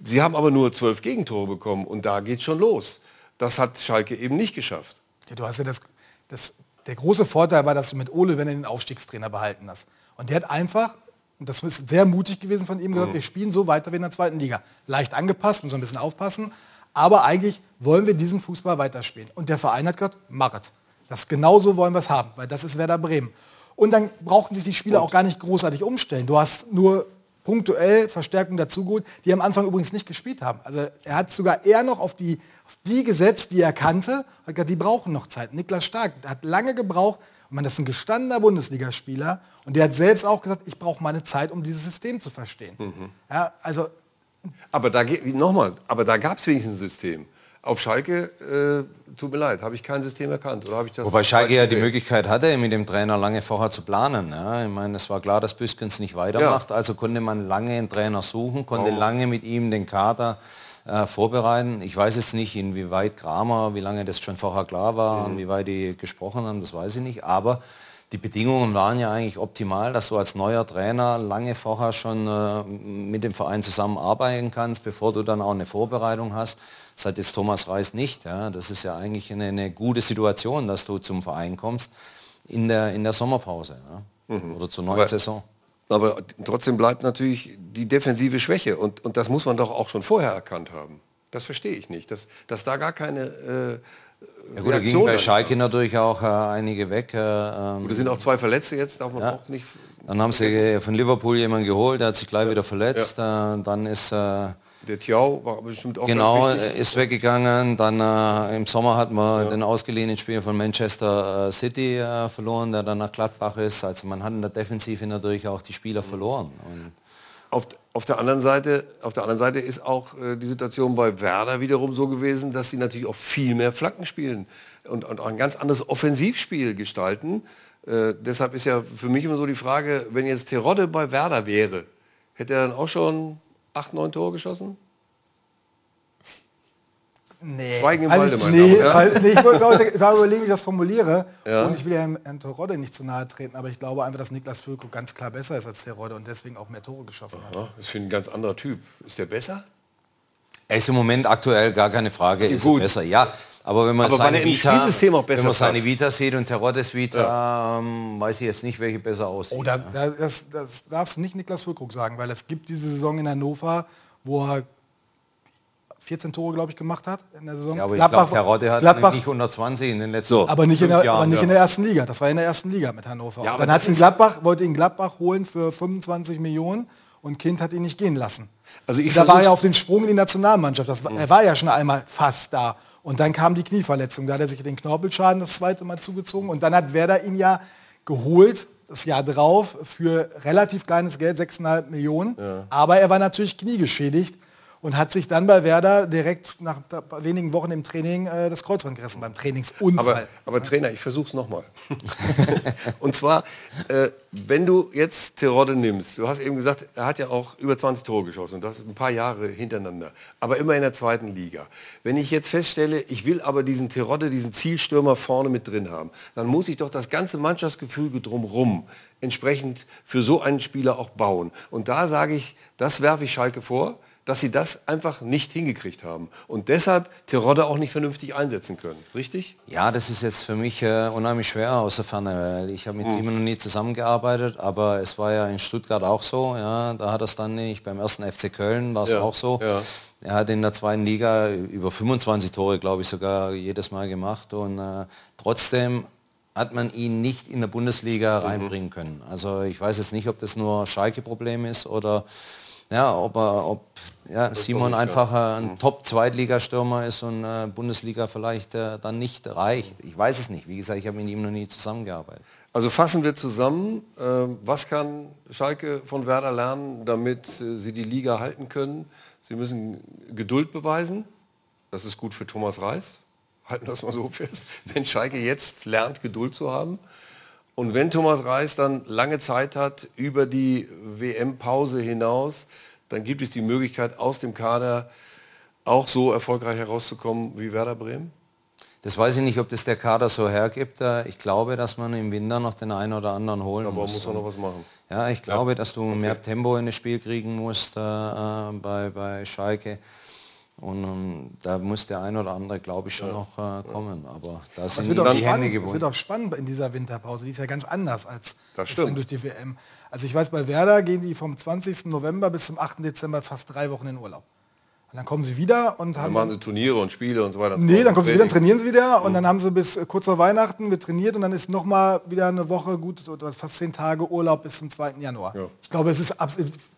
Sie haben aber nur zwölf Gegentore bekommen und da geht schon los. Das hat Schalke eben nicht geschafft. Ja, du hast ja das, das, der große Vorteil war, dass du mit Ole, wenn er den Aufstiegstrainer behalten hast. Und der hat einfach, und das ist sehr mutig gewesen von ihm, gesagt, mhm. wir spielen so weiter wie in der zweiten Liga. Leicht angepasst, muss ein bisschen aufpassen. Aber eigentlich wollen wir diesen Fußball weiterspielen. Und der Verein hat gesagt, machet. Das genauso wollen wir es haben, weil das ist Werder Bremen. Und dann brauchten sich die Spieler auch gar nicht großartig umstellen. Du hast nur punktuell Verstärkung dazu gut, die am Anfang übrigens nicht gespielt haben. Also er hat sogar eher noch auf die, auf die gesetzt, die er kannte, hat gesagt, die brauchen noch Zeit. Niklas Stark hat lange gebraucht, und man ist ein gestandener Bundesligaspieler und der hat selbst auch gesagt, ich brauche meine Zeit, um dieses System zu verstehen. Mhm. Ja, also aber da nochmal, aber da gab es wenigstens ein System. Auf Schalke, äh, tut mir leid, habe ich kein System erkannt. Oder ich das Wobei Schalke ja die Möglichkeit hatte, mit dem Trainer lange vorher zu planen. Ja. Ich meine, es war klar, dass Büskens nicht weitermacht, ja. also konnte man lange einen Trainer suchen, konnte oh. lange mit ihm den Kader äh, vorbereiten. Ich weiß jetzt nicht, inwieweit Kramer, wie lange das schon vorher klar war, mhm. wie weit die gesprochen haben, das weiß ich nicht. Aber die Bedingungen waren ja eigentlich optimal, dass du als neuer Trainer lange vorher schon äh, mit dem Verein zusammenarbeiten kannst, bevor du dann auch eine Vorbereitung hast. Das hat jetzt Thomas Reis nicht. Ja. Das ist ja eigentlich eine, eine, gute Situation, dass du zum Verein kommst in der, in der Sommerpause ja. mhm. oder zur neuen aber, Saison. Aber trotzdem bleibt natürlich die defensive Schwäche und, und das muss man doch auch schon vorher erkannt haben. Das verstehe ich nicht, dass, dass da gar keine äh, ja gut, da gingen bei Schalke natürlich auch äh, einige weg. Äh, ähm, da sind auch zwei Verletzte jetzt, darf man ja. auch nicht... Dann haben sie von Liverpool jemanden geholt, der hat sich gleich wieder verletzt. Äh, dann ist... Äh, der Tiao war bestimmt auch Genau, ist weggegangen. Dann äh, im Sommer hat man ja. den ausgeliehenen Spieler von Manchester äh, City äh, verloren, der dann nach Gladbach ist. Also man hat in der Defensive natürlich auch die Spieler mhm. verloren. Und auf, auf, der anderen Seite, auf der anderen Seite ist auch die Situation bei Werder wiederum so gewesen, dass sie natürlich auch viel mehr Flanken spielen und, und auch ein ganz anderes Offensivspiel gestalten. Äh, deshalb ist ja für mich immer so die Frage, wenn jetzt Terodde bei Werder wäre, hätte er dann auch schon acht, neun Tore geschossen? Nee. Schweigen im Walde, mein nee, ja? nee, ich war überlegen, wie ich das formuliere. Ja. Und ich will ja Herrn Terodde nicht zu nahe treten, aber ich glaube einfach, dass Niklas Füllkrug ganz klar besser ist als Terodde und deswegen auch mehr Tore geschossen Aha, hat. Das ist ein ganz anderer Typ. Ist der besser? Er ist im Moment aktuell gar keine Frage, ist er besser. Ja, aber wenn man aber seine Vita, wenn man seine Vita sieht und Teroddes Vita, ja. ähm, weiß ich jetzt nicht, welche besser aussieht. Oh, da, das, das darfst du nicht Niklas Füllkrug sagen, weil es gibt diese Saison in Hannover, wo er 14 Tore, glaube ich, gemacht hat in der Saison. Ja, aber Gladbach, ich glaube, Terodde hat Gladbach, nicht 120 in den letzten so. Aber nicht, in der, Jahren, aber nicht ja. in der ersten Liga. Das war in der ersten Liga mit Hannover. Ja, dann hat ihn Gladbach, wollte ihn Gladbach holen für 25 Millionen und Kind hat ihn nicht gehen lassen. Also ich da war er auf den Sprung in die Nationalmannschaft. Das, mhm. Er war ja schon einmal fast da. Und dann kam die Knieverletzung. Da hat er sich den Knorpelschaden das zweite Mal zugezogen. Und dann hat Werder ihn ja geholt, das Jahr drauf, für relativ kleines Geld, 6,5 Millionen. Ja. Aber er war natürlich kniegeschädigt und hat sich dann bei Werder direkt nach wenigen Wochen im Training äh, das Kreuzband gerissen beim Trainingsunfall. Aber, aber Trainer, ich versuche es nochmal. und zwar, äh, wenn du jetzt Terodde nimmst, du hast eben gesagt, er hat ja auch über 20 Tore geschossen und das ein paar Jahre hintereinander, aber immer in der zweiten Liga. Wenn ich jetzt feststelle, ich will aber diesen Terodde, diesen Zielstürmer vorne mit drin haben, dann muss ich doch das ganze Mannschaftsgefüge drumherum entsprechend für so einen Spieler auch bauen. Und da sage ich, das werfe ich Schalke vor dass sie das einfach nicht hingekriegt haben und deshalb Terodde auch nicht vernünftig einsetzen können. Richtig? Ja, das ist jetzt für mich äh, unheimlich schwer aus der Ferne, weil ich habe mit hm. Simon noch nie zusammengearbeitet, aber es war ja in Stuttgart auch so. Ja, da hat er es dann nicht. Beim ersten FC Köln war es ja, auch so. Ja. Er hat in der zweiten Liga über 25 Tore, glaube ich, sogar jedes Mal gemacht und äh, trotzdem hat man ihn nicht in der Bundesliga mhm. reinbringen können. Also ich weiß jetzt nicht, ob das nur Schalke-Problem ist oder ja, ob, er, ob ja, Simon einfach ein mhm. Top-Zweitligastürmer ist und äh, Bundesliga vielleicht äh, dann nicht reicht. Ich weiß es nicht. Wie gesagt, ich habe mit ihm noch nie zusammengearbeitet. Also fassen wir zusammen, äh, was kann Schalke von Werder lernen, damit äh, sie die Liga halten können? Sie müssen Geduld beweisen. Das ist gut für Thomas Reis. Halten wir das mal so fest. Wenn Schalke jetzt lernt, Geduld zu haben. Und wenn Thomas Reis dann lange Zeit hat über die WM-Pause hinaus, dann gibt es die Möglichkeit, aus dem Kader auch so erfolgreich herauszukommen wie Werder Bremen? Das weiß ich nicht, ob das der Kader so hergibt. Ich glaube, dass man im Winter noch den einen oder anderen holen Aber muss. muss man noch was machen. Ja, ich glaube, dass du mehr Tempo in das Spiel kriegen musst äh, äh bei, bei Schalke. Und um, ähm, da muss der ein oder andere, glaube ich, schon ja. noch äh, kommen. Aber da sind es wird, auch spannend, es wird auch spannend in dieser Winterpause. Die ist ja ganz anders als das durch die WM. Also ich weiß, bei Werder gehen die vom 20. November bis zum 8. Dezember fast drei Wochen in Urlaub. Und dann kommen sie wieder und dann haben... machen sie Turniere und Spiele und so weiter. Nee, dann kommen sie wieder, dann trainieren sie wieder und mhm. dann haben sie bis kurz vor Weihnachten wird trainiert und dann ist noch mal wieder eine Woche, gut, oder fast zehn Tage Urlaub bis zum 2. Januar. Ja. Ich glaube, es ist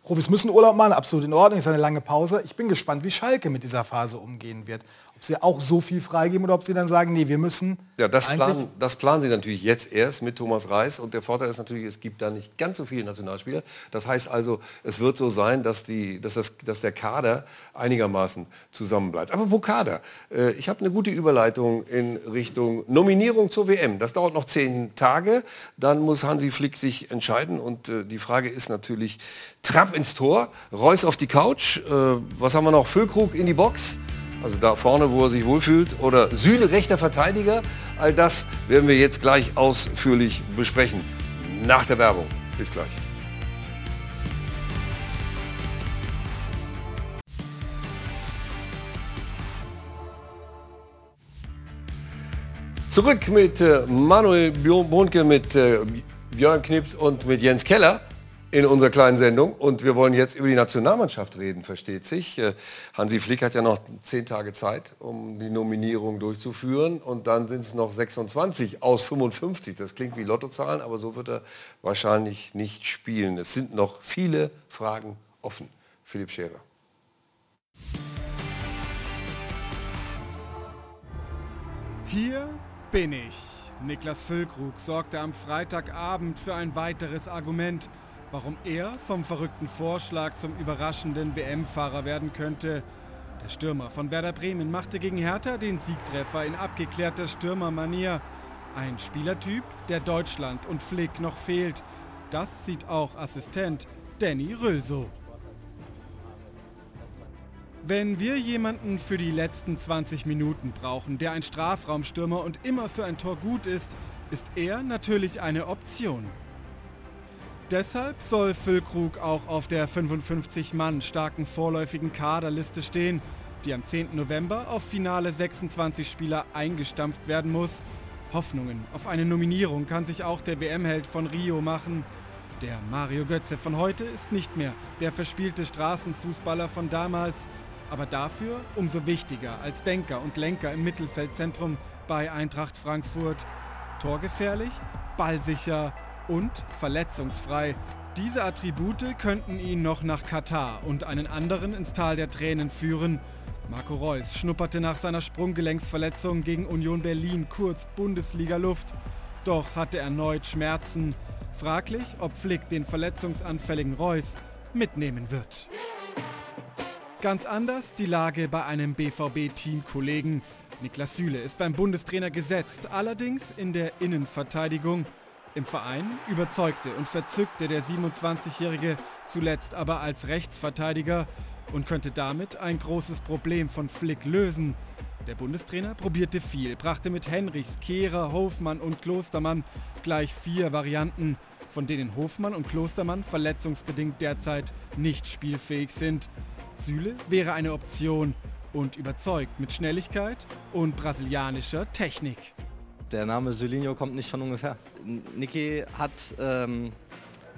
Profis müssen Urlaub machen, absolut in Ordnung, ist eine lange Pause. Ich bin gespannt, wie Schalke mit dieser Phase umgehen wird ob sie auch so viel freigeben oder ob sie dann sagen, nee, wir müssen. Ja, das, planen, das planen sie natürlich jetzt erst mit Thomas Reis. Und der Vorteil ist natürlich, es gibt da nicht ganz so viele Nationalspieler. Das heißt also, es wird so sein, dass, die, dass, das, dass der Kader einigermaßen zusammenbleibt. Aber wo Kader? Äh, ich habe eine gute Überleitung in Richtung Nominierung zur WM. Das dauert noch zehn Tage. Dann muss Hansi Flick sich entscheiden. Und äh, die Frage ist natürlich, Trapp ins Tor, Reus auf die Couch. Äh, was haben wir noch? Füllkrug in die Box also da vorne, wo er sich wohlfühlt, oder Süle, rechter Verteidiger. All das werden wir jetzt gleich ausführlich besprechen. Nach der Werbung. Bis gleich. Zurück mit äh, Manuel Bohnke, mit äh, Björn Knips und mit Jens Keller in unserer kleinen Sendung. Und wir wollen jetzt über die Nationalmannschaft reden, versteht sich. Äh, Hansi Flick hat ja noch zehn Tage Zeit, um die Nominierung durchzuführen. Und dann sind es noch 26 aus 55. Das klingt wie Lottozahlen, aber so wird er wahrscheinlich nicht spielen. Es sind noch viele Fragen offen. Philipp Scherer. Hier bin ich. Niklas Füllkrug sorgte am Freitagabend für ein weiteres Argument warum er vom verrückten Vorschlag zum überraschenden WM-Fahrer werden könnte. Der Stürmer von Werder Bremen machte gegen Hertha den Siegtreffer in abgeklärter Stürmermanier. Ein Spielertyp, der Deutschland und Flick noch fehlt. Das sieht auch Assistent Danny Röll so. Wenn wir jemanden für die letzten 20 Minuten brauchen, der ein Strafraumstürmer und immer für ein Tor gut ist, ist er natürlich eine Option. Deshalb soll Füllkrug auch auf der 55 Mann starken vorläufigen Kaderliste stehen, die am 10. November auf finale 26 Spieler eingestampft werden muss. Hoffnungen auf eine Nominierung kann sich auch der WM-Held von Rio machen. Der Mario Götze von heute ist nicht mehr der verspielte Straßenfußballer von damals, aber dafür umso wichtiger als Denker und Lenker im Mittelfeldzentrum bei Eintracht Frankfurt. Torgefährlich, ballsicher, und verletzungsfrei. Diese Attribute könnten ihn noch nach Katar und einen anderen ins Tal der Tränen führen. Marco Reus schnupperte nach seiner Sprunggelenksverletzung gegen Union Berlin kurz Bundesliga-Luft, doch hatte erneut Schmerzen. Fraglich, ob Flick den verletzungsanfälligen Reus mitnehmen wird. Ganz anders die Lage bei einem BVB-Teamkollegen. Niklas Süle ist beim Bundestrainer gesetzt, allerdings in der Innenverteidigung. Im Verein überzeugte und verzückte der 27-Jährige zuletzt aber als Rechtsverteidiger und könnte damit ein großes Problem von Flick lösen. Der Bundestrainer probierte viel, brachte mit Henrichs, Kehrer, Hofmann und Klostermann gleich vier Varianten, von denen Hofmann und Klostermann verletzungsbedingt derzeit nicht spielfähig sind. Süle wäre eine Option und überzeugt mit Schnelligkeit und brasilianischer Technik. Der Name Solinho kommt nicht von ungefähr. Niki hat, ähm,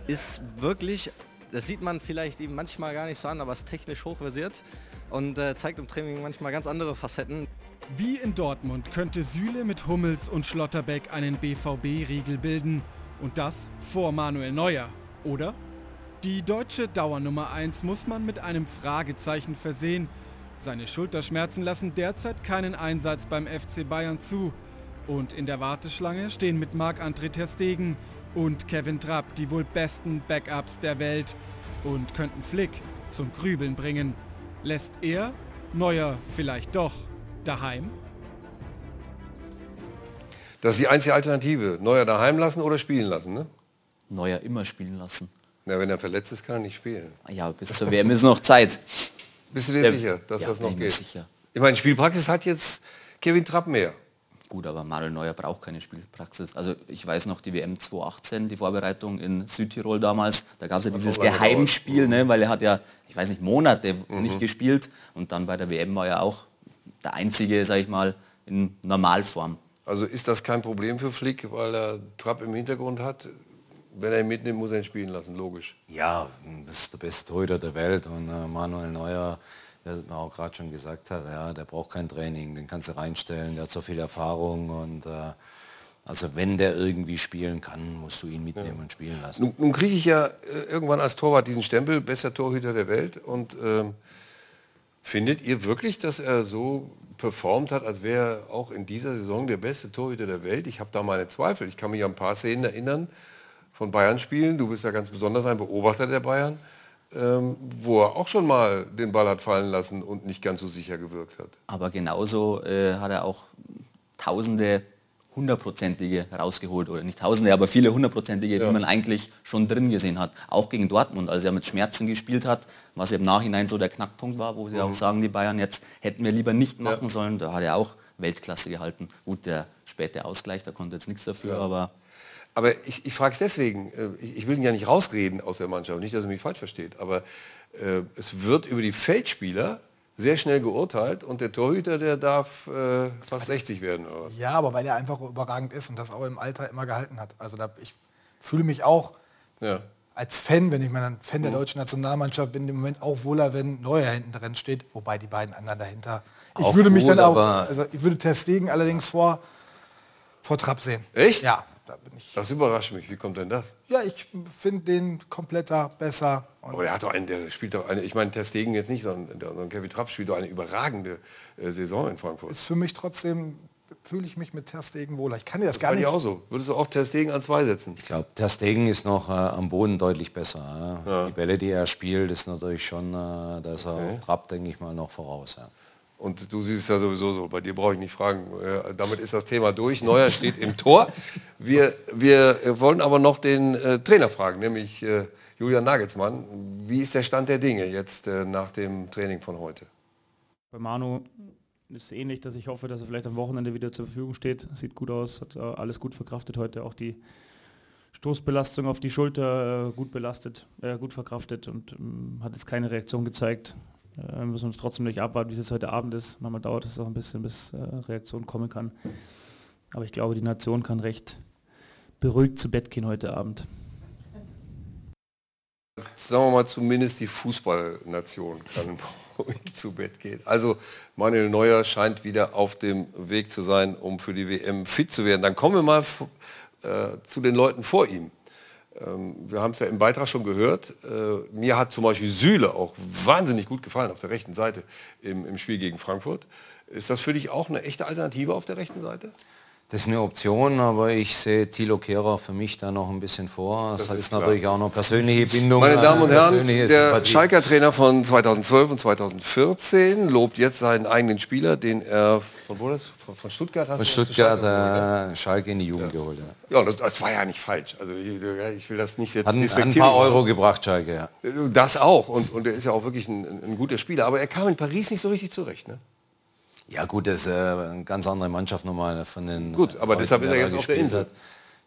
ist wirklich, das sieht man vielleicht ihm manchmal gar nicht so an, aber ist technisch hochversiert und äh, zeigt im Training manchmal ganz andere Facetten. Wie in Dortmund könnte Süle mit Hummels und Schlotterbeck einen BVB-Riegel bilden. Und das vor Manuel Neuer, oder? Die deutsche Dauernummer 1 muss man mit einem Fragezeichen versehen. Seine Schulterschmerzen lassen derzeit keinen Einsatz beim FC Bayern zu. Und in der Warteschlange stehen mit Marc-André Ter Stegen und Kevin Trapp die wohl besten Backups der Welt und könnten Flick zum Grübeln bringen. Lässt er Neuer vielleicht doch daheim? Das ist die einzige Alternative. Neuer daheim lassen oder spielen lassen, ne? Neuer immer spielen lassen. Na, wenn er verletzt ist, kann er nicht spielen. Ja, bis zur WM ist noch Zeit. Bist du dir Ja, sicher, dass ja, das noch ich mir geht? sicher. Ich meine, Spielpraxis hat jetzt Kevin Trapp mehr. Gut, aber Manuel Neuer braucht keine Spielpraxis. Also ich weiß noch die WM 2018, die Vorbereitung in Südtirol damals, da gab es ja dieses Geheimspiel, ne, weil er hat ja, ich weiß nicht, Monate Mhm. nicht gespielt und dann bei der WM war er auch der Einzige, sag ich mal, in Normalform. Also ist das kein Problem für Flick, weil er Trapp im Hintergrund hat? Wenn er ihn mitnimmt, muss er ihn spielen lassen, logisch. Ja, das ist der beste Torhüter der Welt und äh, Manuel Neuer, der man auch gerade schon gesagt hat, ja, der braucht kein Training, den kannst du reinstellen, der hat so viel Erfahrung und äh, also wenn der irgendwie spielen kann, musst du ihn mitnehmen und spielen lassen. Nun, nun kriege ich ja äh, irgendwann als Torwart diesen Stempel, bester Torhüter der Welt. Und ähm, findet ihr wirklich, dass er so performt hat, als wäre er auch in dieser Saison der beste Torhüter der Welt? Ich habe da meine Zweifel. Ich kann mich an ein paar Szenen erinnern von Bayern-Spielen. Du bist ja ganz besonders ein Beobachter der Bayern, ähm, wo er auch schon mal den Ball hat fallen lassen und nicht ganz so sicher gewirkt hat. Aber genauso äh, hat er auch tausende hundertprozentige rausgeholt oder nicht tausende, aber viele hundertprozentige, die man eigentlich schon drin gesehen hat. Auch gegen Dortmund, als er mit Schmerzen gespielt hat, was ja im Nachhinein so der Knackpunkt war, wo sie auch sagen, die Bayern, jetzt hätten wir lieber nicht machen sollen. Da hat er auch Weltklasse gehalten. Gut, der späte Ausgleich, da konnte jetzt nichts dafür, aber Aber ich, ich frage es deswegen, äh, ich, ich will ihn ja nicht rausreden aus der Mannschaft, nicht, dass er mich falsch versteht, aber äh, es wird über die Feldspieler sehr schnell geurteilt und der Torhüter, der darf äh, fast 60 werden. Oder? Ja, aber weil er einfach überragend ist und das auch im Alter immer gehalten hat. Also da, ich fühle mich auch Ja. als Fan, wenn ich mal ein Fan Mhm. der deutschen Nationalmannschaft bin, im Moment auch wohler, wenn Neuer hinten drin steht, wobei die beiden anderen dahinter. Ich Auch würde mich gut, dann auch, also ich würde Ter Stegen allerdings vor, vor Trapp sehen. Echt? Ja, da bin ich. Das überrascht mich. Wie kommt denn das? Ja, ich finde den kompletter besser. Und Aber der hat doch einen, der spielt doch eine, ich meine Ter Stegen jetzt nicht, sondern, sondern Kevin Trapp spielt doch eine überragende äh, Saison in Frankfurt. ist für mich trotzdem, fühle ich mich mit Ter Stegen wohler. Ich kann dir das gar Bei nicht. auch so. Würdest du auch Ter Stegen an zwei setzen? Ich glaube, Ter Stegen ist noch äh, am Boden deutlich besser. Ja. Die Bälle, die er spielt, ist natürlich schon, äh, da ist er auch Trapp, denke ich mal, noch voraus. Ja. Und du siehst es ja sowieso so. Bei dir brauche ich nicht fragen. Äh, damit ist das Thema durch. Neuer steht im Tor. Wir, wir wollen aber noch den äh, Trainer fragen, nämlich äh, Julian Nagelsmann. Wie ist der Stand der Dinge jetzt äh, nach dem Training von heute? Bei Manu ist es ähnlich, dass ich hoffe, dass er vielleicht am Wochenende wieder zur Verfügung steht. Sieht gut aus, hat äh, alles gut verkraftet heute, auch die Stoßbelastung auf die Schulter äh, gut belastet, äh, gut verkraftet und ähm, hat jetzt keine Reaktion gezeigt. Äh, müssen uns trotzdem nicht abwarten, wie es heute Abend ist. Manchmal dauert es auch ein bisschen, bis Reaktion kommen kann. Aber ich glaube, die Nation kann recht beruhigt zu Bett gehen heute Abend. Sagen wir mal zumindest die Fußballnation kann ruhig zu Bett gehen. Also Manuel Neuer scheint wieder auf dem Weg zu sein, um für die WM fit zu werden. Dann kommen wir mal äh, zu den Leuten vor ihm. Ähm, wir haben es ja im Beitrag schon gehört. Äh, mir hat zum Beispiel Süle auch wahnsinnig gut gefallen auf der rechten Seite im, im Spiel gegen Frankfurt. Ist das für dich auch eine echte Alternative auf der rechten Seite? Das ist eine Option, aber ich sehe Thilo Kehrer für mich da noch ein bisschen vor. Das, Das ist, ist natürlich auch noch persönliche Bindung. Meine Damen und äh, Herren, der. Schalker Trainer von 2012 und 2014 lobt jetzt seinen eigenen Spieler, den er von wo das? Von, Stuttgart hast Von Stuttgart Schalke äh, Schalke in die Jugend geholt. Ja. ja, Ja, das, das war ja nicht falsch. Also ich, ich will das nicht jetzt Hat hat ein paar Euro gebracht, Schalke. Ja. Das auch. Und, und er ist ja auch wirklich ein, ein guter Spieler. Aber er kam in Paris nicht so richtig zurecht. Ne? Ja gut, das ist äh, eine ganz andere Mannschaft nochmal von den. Gut, aber Leuten, deshalb ist er jetzt auf der Insel. hat.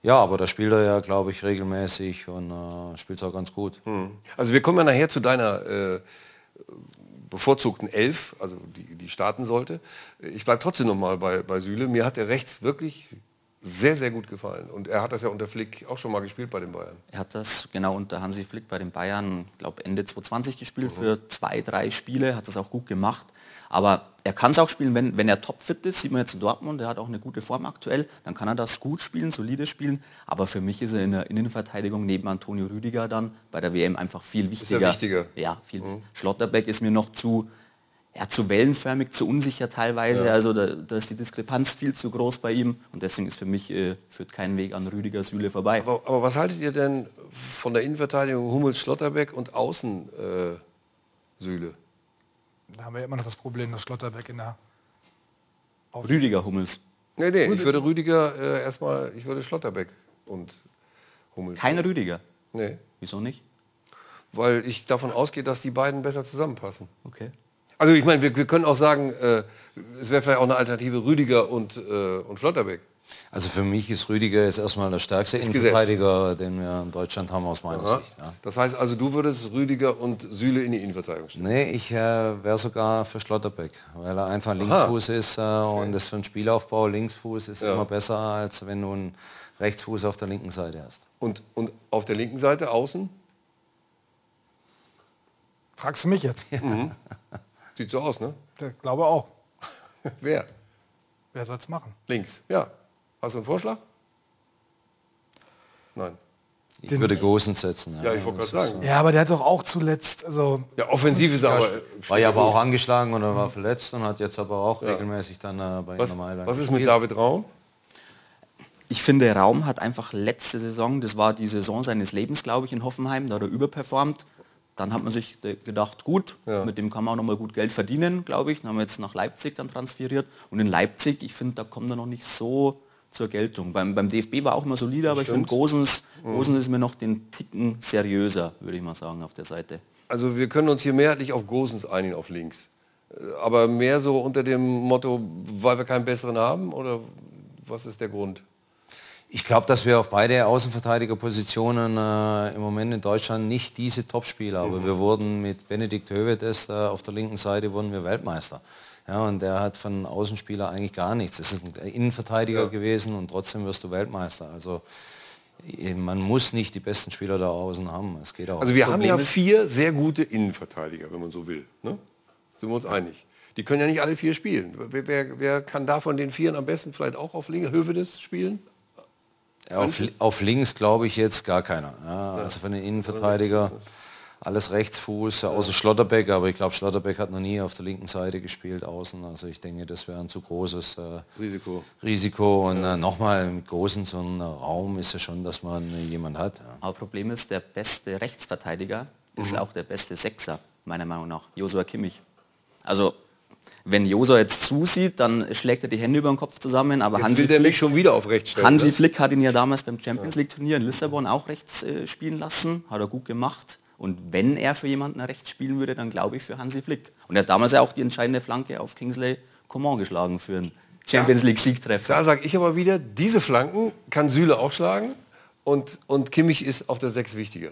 Ja, aber da spielt er ja, glaube ich, regelmäßig und äh, spielt auch ganz gut. Also wir kommen ja nachher zu deiner äh, bevorzugten Elf, also die, die starten sollte. Ich bleibe trotzdem noch mal bei, bei Süle. Mir hat er rechts wirklich sehr, sehr gut gefallen. Und er hat das ja unter Flick auch schon mal gespielt bei den Bayern. Er hat das genau unter Hansi Flick bei den Bayern, glaube Ende 2020 gespielt für zwei, drei Spiele, hat das auch gut gemacht. Aber er kann es auch spielen, wenn, wenn er topfit ist, sieht man jetzt in Dortmund, er hat auch eine gute Form aktuell, dann kann er das gut spielen, solide spielen. Aber für mich ist er in der Innenverteidigung neben Antonio Rüdiger dann bei der WM einfach viel wichtiger. wichtiger? Ja, viel. Schlotterbeck ist mir noch zu, ja, zu wellenförmig, zu unsicher teilweise. Also da, da ist die Diskrepanz viel zu groß bei ihm und deswegen ist für mich, äh, führt kein Weg an Rüdiger Süle vorbei. Aber, aber was haltet ihr denn von der Innenverteidigung Hummels, Schlotterbeck und Außen äh, Süle? Da haben wir immer noch das Problem, dass Schlotterbeck in der Rüdiger Hummels. Nee, nee, ich würde Rüdiger äh, erstmal, ich würde Schlotterbeck und Hummels. Kein Rüdiger. Nee, Wieso nicht? weil ich davon ausgehe, dass die beiden besser zusammenpassen. Okay. Also ich meine, wir, wir können auch sagen, äh, es wäre vielleicht auch eine Alternative Rüdiger und, äh, und Schlotterbeck. Also für mich ist Rüdiger jetzt erstmal der stärkste Innenverteidiger, den wir in Deutschland haben aus meiner Ja. Sicht. Ja. Das heißt also, du würdest Rüdiger und Süle in die Innenverteidigung stellen. Nee, ich äh, wäre sogar für Schlotterbeck, weil er einfach Linksfuß ist äh, und das für einen Spielaufbau Linksfuß ist Ja. immer besser, als wenn du einen Rechtsfuß auf der linken Seite hast. Und, und auf der linken Seite außen? Fragst du mich jetzt? Sieht so aus, ne? Ich glaube auch. Wer? Wer soll es machen? Links. Ja. Hast du einen Vorschlag? Nein. Ich würde Gosens setzen. Ja, ich wollte gerade sagen. Ja, aber der hat doch auch zuletzt, also Ja, offensiv ist er aber... War ja aber auch angeschlagen oder war verletzt und hat jetzt aber auch regelmäßig dann äh, bei was, Inter Mailand was ist mit. David Raum? Ich finde, Raum hat einfach letzte Saison, das war die Saison seines Lebens, glaube ich, in Hoffenheim, da hat er überperformt. Dann hat man sich gedacht, gut, Ja. mit dem kann man auch noch mal gut Geld verdienen, glaube ich. Dann haben wir jetzt nach Leipzig dann transferiert. Und in Leipzig, ich finde, da kommt er noch nicht so zur Geltung. Beim, beim DFB war auch immer solide, aber ich finde, Gosens, Mhm. Gosens ist mir noch den Ticken seriöser, würde ich mal sagen, auf der Seite. Also wir können uns hier mehrheitlich auf Gosens einigen, auf links. Aber mehr so unter dem Motto, weil wir keinen besseren haben? Oder was ist der Grund? Ich glaube, dass wir auf beide Außenverteidigerpositionen äh, im Moment in Deutschland nicht diese Topspieler, aber wir wurden mit Benedikt Hövedes äh, auf der linken Seite wurden wir Weltmeister. Ja, und der hat von Außenspieler eigentlich gar nichts. Es ist ein Innenverteidiger Ja. gewesen und trotzdem wirst du Weltmeister. Also eh, man muss nicht die besten Spieler da außen haben. Es geht auch. Also wir haben ja vier sehr gute Innenverteidiger, wenn man so will. Ne? Sind wir uns einig? Die können ja nicht alle vier spielen. Wer, wer, wer kann da von den Vieren am besten vielleicht auch auf links Hövedes spielen? Auf, auf links glaube ich jetzt gar keiner. Ja, also von den Innenverteidiger alles Rechtsfuß, außer Schlotterbeck, aber ich glaube Schlotterbeck hat noch nie auf der linken Seite gespielt außen. Also ich denke, das wäre ein zu großes äh, Risiko. Risiko. Und äh, nochmal mit großen so einem Raum ist ja schon, dass man äh, jemand hat. Ja. Aber Problem ist, der beste Rechtsverteidiger ist auch der beste Sechser, meiner Meinung nach, Josua Kimmich. Also, wenn Josua jetzt zusieht, dann schlägt er die Hände über den Kopf zusammen, aber Jetzt Hansi will der Flick, mich schon wieder auf rechts stellen. Hansi ne? Flick hat ihn ja damals beim Champions League Turnier in Lissabon auch rechts äh, spielen lassen, hat er gut gemacht. Und wenn er für jemanden rechts spielen würde, dann glaube ich für Hansi Flick. Und er hat damals ja auch die entscheidende Flanke auf Kingsley Coman geschlagen für einen Champions League Siegtreffer. Da sage ich aber wieder, diese Flanken kann Süle auch schlagen und, und Kimmich ist auf der Sechs wichtiger.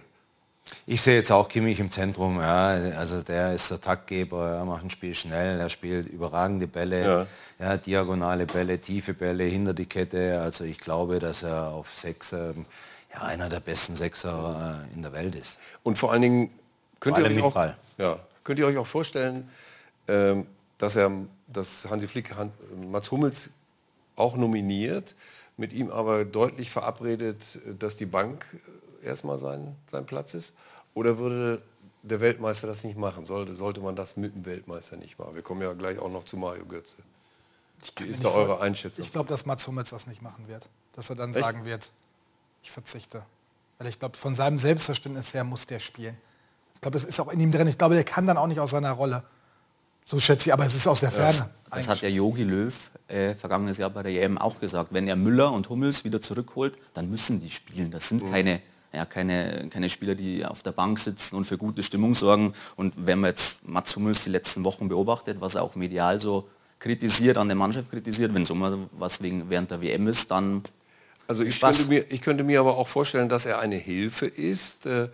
Ich sehe jetzt auch Kimmich im Zentrum. Ja. Also der ist der Taktgeber, er macht ein Spiel schnell, er spielt überragende Bälle, Ja. ja. diagonale Bälle, tiefe Bälle hinter die Kette. Also ich glaube, dass er auf Sechs ähm, ja, einer der besten Sechser äh, in der Welt ist. Und vor allen Dingen könnt Vor ihr, euch auch, ja, könnt ihr euch auch vorstellen, ähm, dass er dass Hansi Flick Han, Mats Hummels auch nominiert, mit ihm aber deutlich verabredet, dass die Bank erstmal sein, sein Platz ist? Oder würde der Weltmeister das nicht machen? Sollte, sollte man das mit dem Weltmeister nicht machen? Wir kommen ja gleich auch noch zu Mario Götze. Wie ist da eure vor- Einschätzung? Ich glaube, dass Mats Hummels das nicht machen wird. Dass er dann Echt? sagen wird, ich verzichte. Weil ich glaube, von seinem Selbstverständnis her muss der spielen. Ich glaube, das ist auch in ihm drin. Ich glaube, der kann dann auch nicht aus seiner Rolle. So schätze ich, aber es ist aus der Ferne. Das hat der Yogi Löw äh, vergangenes Jahr bei der EM auch gesagt. Wenn er Müller und Hummels wieder zurückholt, dann müssen die spielen. Das sind keine, ja, keine, keine Spieler, die auf der Bank sitzen und für gute Stimmung sorgen. Und wenn man jetzt Mats Hummels die letzten Wochen beobachtet, was er auch medial so kritisiert, an der Mannschaft kritisiert, wenn so mal was wegen, während der WM ist, dann Also ich Spaß. könnte, mir, ich könnte mir aber auch vorstellen, dass er eine Hilfe ist äh,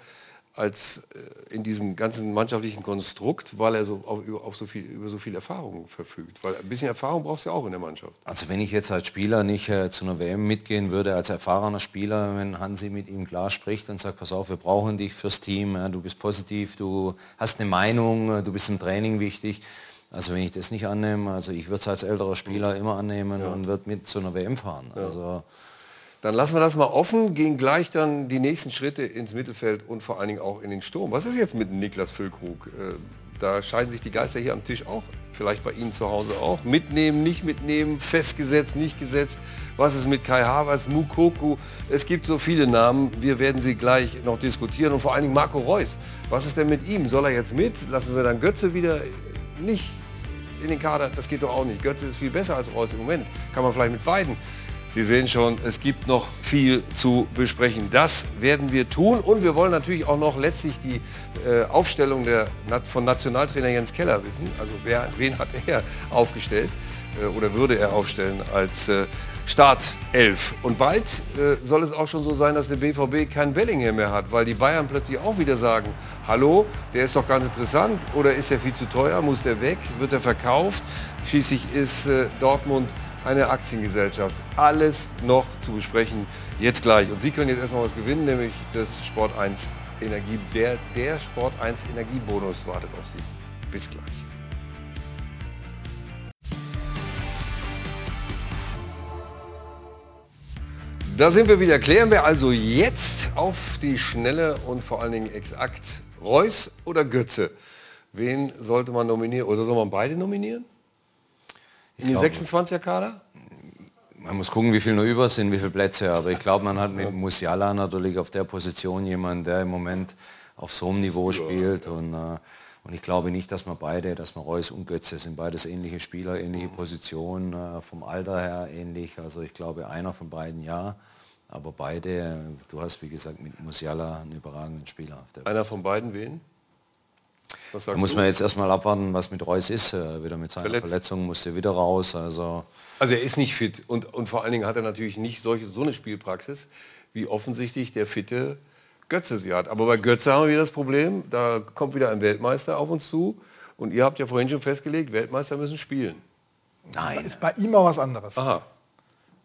als äh, in diesem ganzen mannschaftlichen Konstrukt, weil er so auf, über, auf so viel, über so viel Erfahrung verfügt. Weil ein bisschen Erfahrung brauchst du ja auch in der Mannschaft. Also wenn ich jetzt als Spieler nicht äh, zu einer WM mitgehen würde, als erfahrener Spieler, wenn Hansi mit ihm klar spricht und sagt, pass auf, wir brauchen dich fürs Team, ja, du bist positiv, du hast eine Meinung, äh, du bist im Training wichtig. Also wenn ich das nicht annehme, also ich würde es als älterer Spieler immer annehmen und würde mit zu einer WM fahren. Also Dann lassen wir das mal offen, gehen gleich dann die nächsten Schritte ins Mittelfeld und vor allen Dingen auch in den Sturm. Was ist jetzt mit Niklas Füllkrug? Äh, Da scheiden sich die Geister hier am Tisch auch, vielleicht bei Ihnen zu Hause auch. Mitnehmen, nicht mitnehmen, festgesetzt, nicht gesetzt. Was ist mit Kai Havertz, Mukoku? Es gibt so viele Namen, wir werden sie gleich noch diskutieren. Und vor allen Dingen Marco Reus. Was ist denn mit ihm? Soll er jetzt mit? Lassen wir dann Götze wieder nicht in den Kader, das geht doch auch nicht. Götze ist viel besser als Reus im Moment. Kann man vielleicht mit beiden. Sie sehen schon, es gibt noch viel zu besprechen. Das werden wir tun und wir wollen natürlich auch noch letztlich die äh, Aufstellung der, von Nationaltrainer Jens Keller wissen. Also wer, wen hat er aufgestellt äh, oder würde er aufstellen als äh, Startelf. Und bald äh, soll es auch schon so sein, dass der BVB kein Bellingham mehr hat, weil die Bayern plötzlich auch wieder sagen, hallo, der ist doch ganz interessant oder ist er viel zu teuer, muss der weg, wird er verkauft. Schließlich ist äh, Dortmund eine Aktiengesellschaft. Alles noch zu besprechen, jetzt gleich. Und Sie können jetzt erstmal was gewinnen, nämlich das Sport 1 Energie, der, der Sport 1 Energiebonus wartet auf Sie. Bis gleich. Da sind wir wieder. Klären wir also jetzt auf die Schnelle und vor allen Dingen exakt Reus oder Götze. Wen sollte man nominieren? Oder soll man beide nominieren? In den 26er Kader? Man muss gucken, wie viel noch über sind, wie viele Plätze. Aber ich glaube, man hat mit Musiala natürlich auf der Position jemanden, der im Moment auf so einem Niveau spielt. Und, äh, und ich glaube nicht, dass man beide, dass man Reus und Götze sind beides ähnliche Spieler, ähnliche Positionen, äh, vom Alter her ähnlich. Also ich glaube, einer von beiden ja. Aber beide, du hast wie gesagt mit Musiala einen überragenden Spieler. einer von beiden wen? Da muss man jetzt erstmal abwarten, was mit Reus ist. Äh, wieder mit seiner Verletzt. Verletzung musste wieder raus. Also, also er ist nicht fit und, und vor allen Dingen hat er natürlich nicht solche, so eine Spielpraxis, wie offensichtlich der fitte Götze sie hat. Aber bei Götze haben wir wieder das Problem, da kommt wieder ein Weltmeister auf uns zu. Und ihr habt ja vorhin schon festgelegt, Weltmeister müssen spielen. Nein. Ist bei ihm auch was anderes. Aha.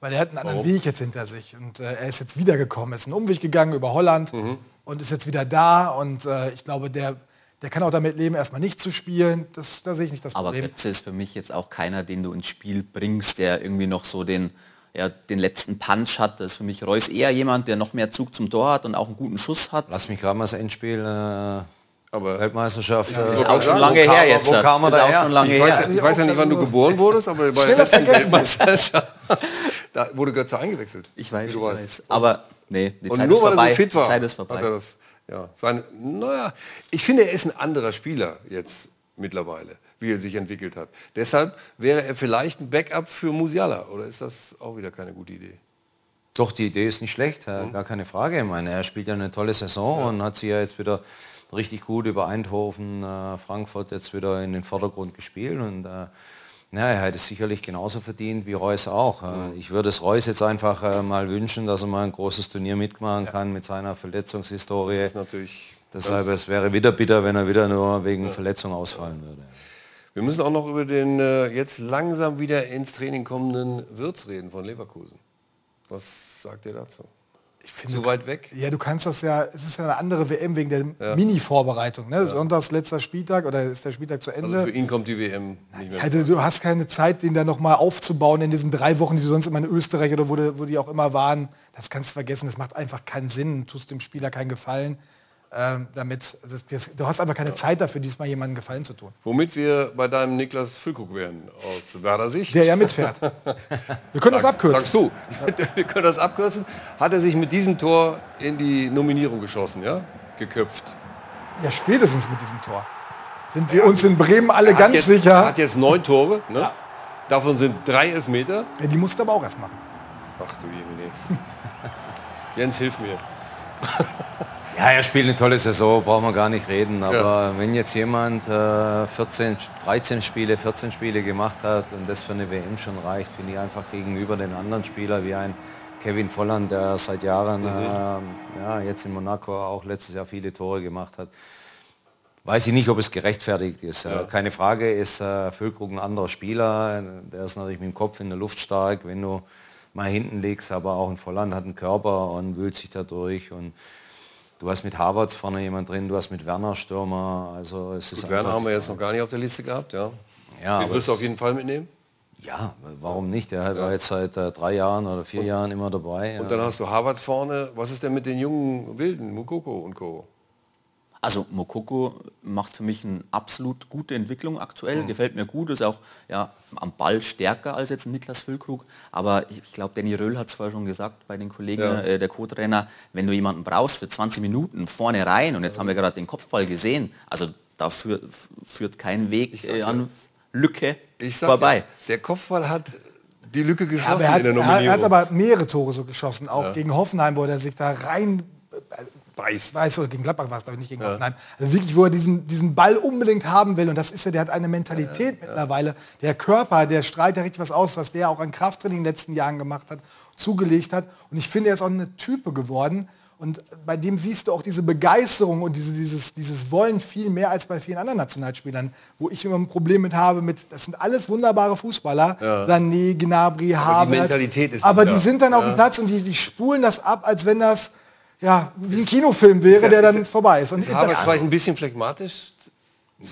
Weil er hat einen anderen Warum? Weg jetzt hinter sich. Und äh, er ist jetzt wiedergekommen, ist einen Umweg gegangen über Holland mhm. und ist jetzt wieder da. Und äh, ich glaube, der der kann auch damit leben, erstmal nicht zu spielen. Das, da sehe ich nicht das Problem. Aber Götze ist für mich jetzt auch keiner, den du ins Spiel bringst, der irgendwie noch so den, ja, den letzten Punch hat. Das ist für mich Reus eher jemand, der noch mehr Zug zum Tor hat und auch einen guten Schuss hat. Lass mich gerade mal das Endspiel. Äh aber Weltmeisterschaft. Ja, äh, ist auch schon lange her jetzt. Wo kam er da her? ich, weiß, ich weiß ja nicht, wann du geboren wurdest, aber bei der letzten Weltmeisterschaft da wurde Götze eingewechselt. Ich weiß, ich weiß. Aber nee, die Zeit, ist vorbei. So fit war, die Zeit ist vorbei. Ja, seine, naja, ich finde, er ist ein anderer Spieler jetzt mittlerweile, wie er sich entwickelt hat. Deshalb wäre er vielleicht ein Backup für Musiala, oder ist das auch wieder keine gute Idee? Doch, die Idee ist nicht schlecht, mhm. gar keine Frage. Ich meine, er spielt ja eine tolle Saison ja. und hat sich ja jetzt wieder richtig gut über Eindhoven, äh, Frankfurt jetzt wieder in den Vordergrund gespielt und äh, ja, er hätte es sicherlich genauso verdient wie Reus auch. Mhm. Ich würde es Reus jetzt einfach äh, mal wünschen, dass er mal ein großes Turnier mitmachen kann mit seiner Verletzungshistorie. Das ist natürlich Deshalb es wäre wieder bitter, wenn er wieder nur wegen ja. Verletzung ausfallen würde. Wir müssen auch noch über den äh, jetzt langsam wieder ins Training kommenden Wirtz reden von Leverkusen. Was sagt ihr dazu? Ich finde, so weit weg? Ja, du kannst das ja, es ist ja eine andere WM wegen der ja. Mini-Vorbereitung. Ne? Ja. Sonntags letzter Spieltag oder ist der Spieltag zu Ende. Also für ihn kommt die WM nicht mehr. Also, du hast keine Zeit, den dann nochmal aufzubauen in diesen drei Wochen, die du sonst immer in Österreich oder wo, die, wo die auch immer waren. Das kannst du vergessen, das macht einfach keinen Sinn, tust dem Spieler keinen Gefallen. Ähm, damit, das, das, du hast aber keine ja. Zeit dafür, diesmal jemandem Gefallen zu tun. Womit wir bei deinem Niklas Füllkrug wären, aus Werder Sicht. Der ja mitfährt. Wir können das abkürzen. Sagst du. wir können das abkürzen. Hat er sich mit diesem Tor in die Nominierung geschossen, ja? Geköpft. Ja, spätestens mit diesem Tor. Sind wir ja, uns in Bremen alle ganz jetzt, sicher. Er hat jetzt neun Tore, ne? Ja. Davon sind drei Elfmeter. Ja, die musste aber auch erst machen. Ach du Jemine. Jens, hilf mir. Ja, er spielt eine tolle Saison, brauchen wir gar nicht reden. Aber ja. wenn jetzt jemand äh, 14, 13 Spiele, 14 Spiele gemacht hat und das für eine WM schon reicht, finde ich einfach gegenüber den anderen Spielern wie ein Kevin Volland, der seit Jahren mhm. äh, ja, jetzt in Monaco auch letztes Jahr viele Tore gemacht hat. Weiß ich nicht, ob es gerechtfertigt ist. Ja. Keine Frage ist äh, Füllkrug ein anderer Spieler. Der ist natürlich mit dem Kopf in der Luft stark, wenn du mal hinten liegst, aber auch ein Volland hat einen Körper und wühlt sich dadurch. Und Du hast mit Havertz vorne jemand drin, du hast mit Werner Stürmer. Also es ist Werner haben wir jetzt noch gar nicht auf der Liste gehabt, ja. ja Den wirst du auf jeden Fall mitnehmen? Ja, warum nicht? Der ja. war jetzt seit äh, drei Jahren oder vier und, Jahren immer dabei. Und ja. dann hast du Havertz vorne. Was ist denn mit den jungen Wilden, Mukoko und Co.? Also Mokoko macht für mich eine absolut gute Entwicklung aktuell, mhm. gefällt mir gut, ist auch ja, am Ball stärker als jetzt Niklas Füllkrug. Aber ich, ich glaube, Danny Röll hat es vorher schon gesagt bei den Kollegen, ja. äh, der Co-Trainer, wenn du jemanden brauchst für 20 Minuten vorne rein und jetzt haben wir gerade den Kopfball gesehen, also da führt, kein Weg äh, an Lücke vorbei. Ja, der Kopfball hat die Lücke Aber geschlossen er, hat, in der er, Nominierung. er hat aber mehrere Tore so geschossen, auch gegen Hoffenheim, wo er sich da rein Beißt. weiß oder gegen Gladbach war es, glaube ich, nicht gegen Hoffenheim. Also wirklich, wo er diesen, diesen Ball unbedingt haben will. Und das ist ja, der hat eine Mentalität mittlerweile. Der Körper, der strahlt ja richtig was aus, was der auch an Krafttraining in den letzten Jahren gemacht hat, zugelegt hat. Und ich finde, er ist auch eine Type geworden. Und bei dem siehst du auch diese Begeisterung und diese, dieses, dieses Wollen viel mehr als bei vielen anderen Nationalspielern, wo ich immer ein Problem mit habe, mit, das sind alles wunderbare Fußballer, Sané, Gnabry, Havertz, Mentalität ist aber die sind dann auf dem Platz und die, die spulen das ab, als wenn das ja, wie ein Kinofilm wäre, der dann vorbei ist. Und Ist Havertz das, vielleicht ein bisschen phlegmatisch?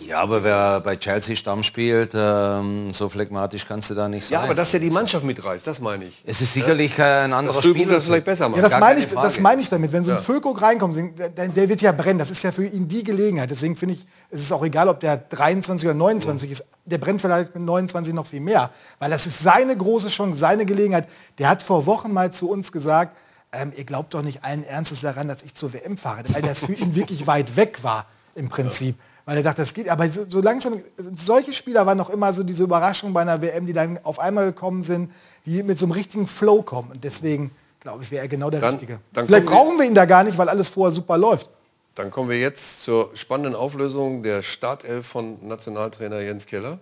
Ja, aber wer bei Chelsea Stamm spielt, ähm, so phlegmatisch kannst du da nicht sein. Ja, aber dass er die Mannschaft mitreißt, das meine ich. es ist sicherlich äh, ein anderer Das Spieler. das vielleicht besser ja, macht. das gar meine ich, Frage. das meine ich damit. Wenn so ein Ja. Füllkrug reinkommt, der, der wird ja brennen. Das ist ja für ihn die Gelegenheit. Deswegen finde ich, es ist auch egal, ob der 23 oder 29 ist. Der brennt vielleicht mit 29 noch viel mehr. Weil das ist seine große Chance, seine Gelegenheit. Der hat vor Wochen mal zu uns gesagt, ähm, ihr glaubt doch nicht allen Ernstes daran, dass ich zur WM fahre. Weil das für ihn wirklich weit weg war, im Prinzip. Weil er dachte, das geht. Aber so, so langsam, solche Spieler waren noch immer so diese Überraschung bei einer WM, die dann auf einmal gekommen sind, die mit so einem richtigen Flow kommen. Und deswegen, glaube ich, wäre er genau der Dann- Richtige. dann Vielleicht brauchen wir ihn da gar nicht, weil alles vorher super läuft. Dann kommen wir jetzt zur spannenden Auflösung der Startelf von Nationaltrainer Jens Keller.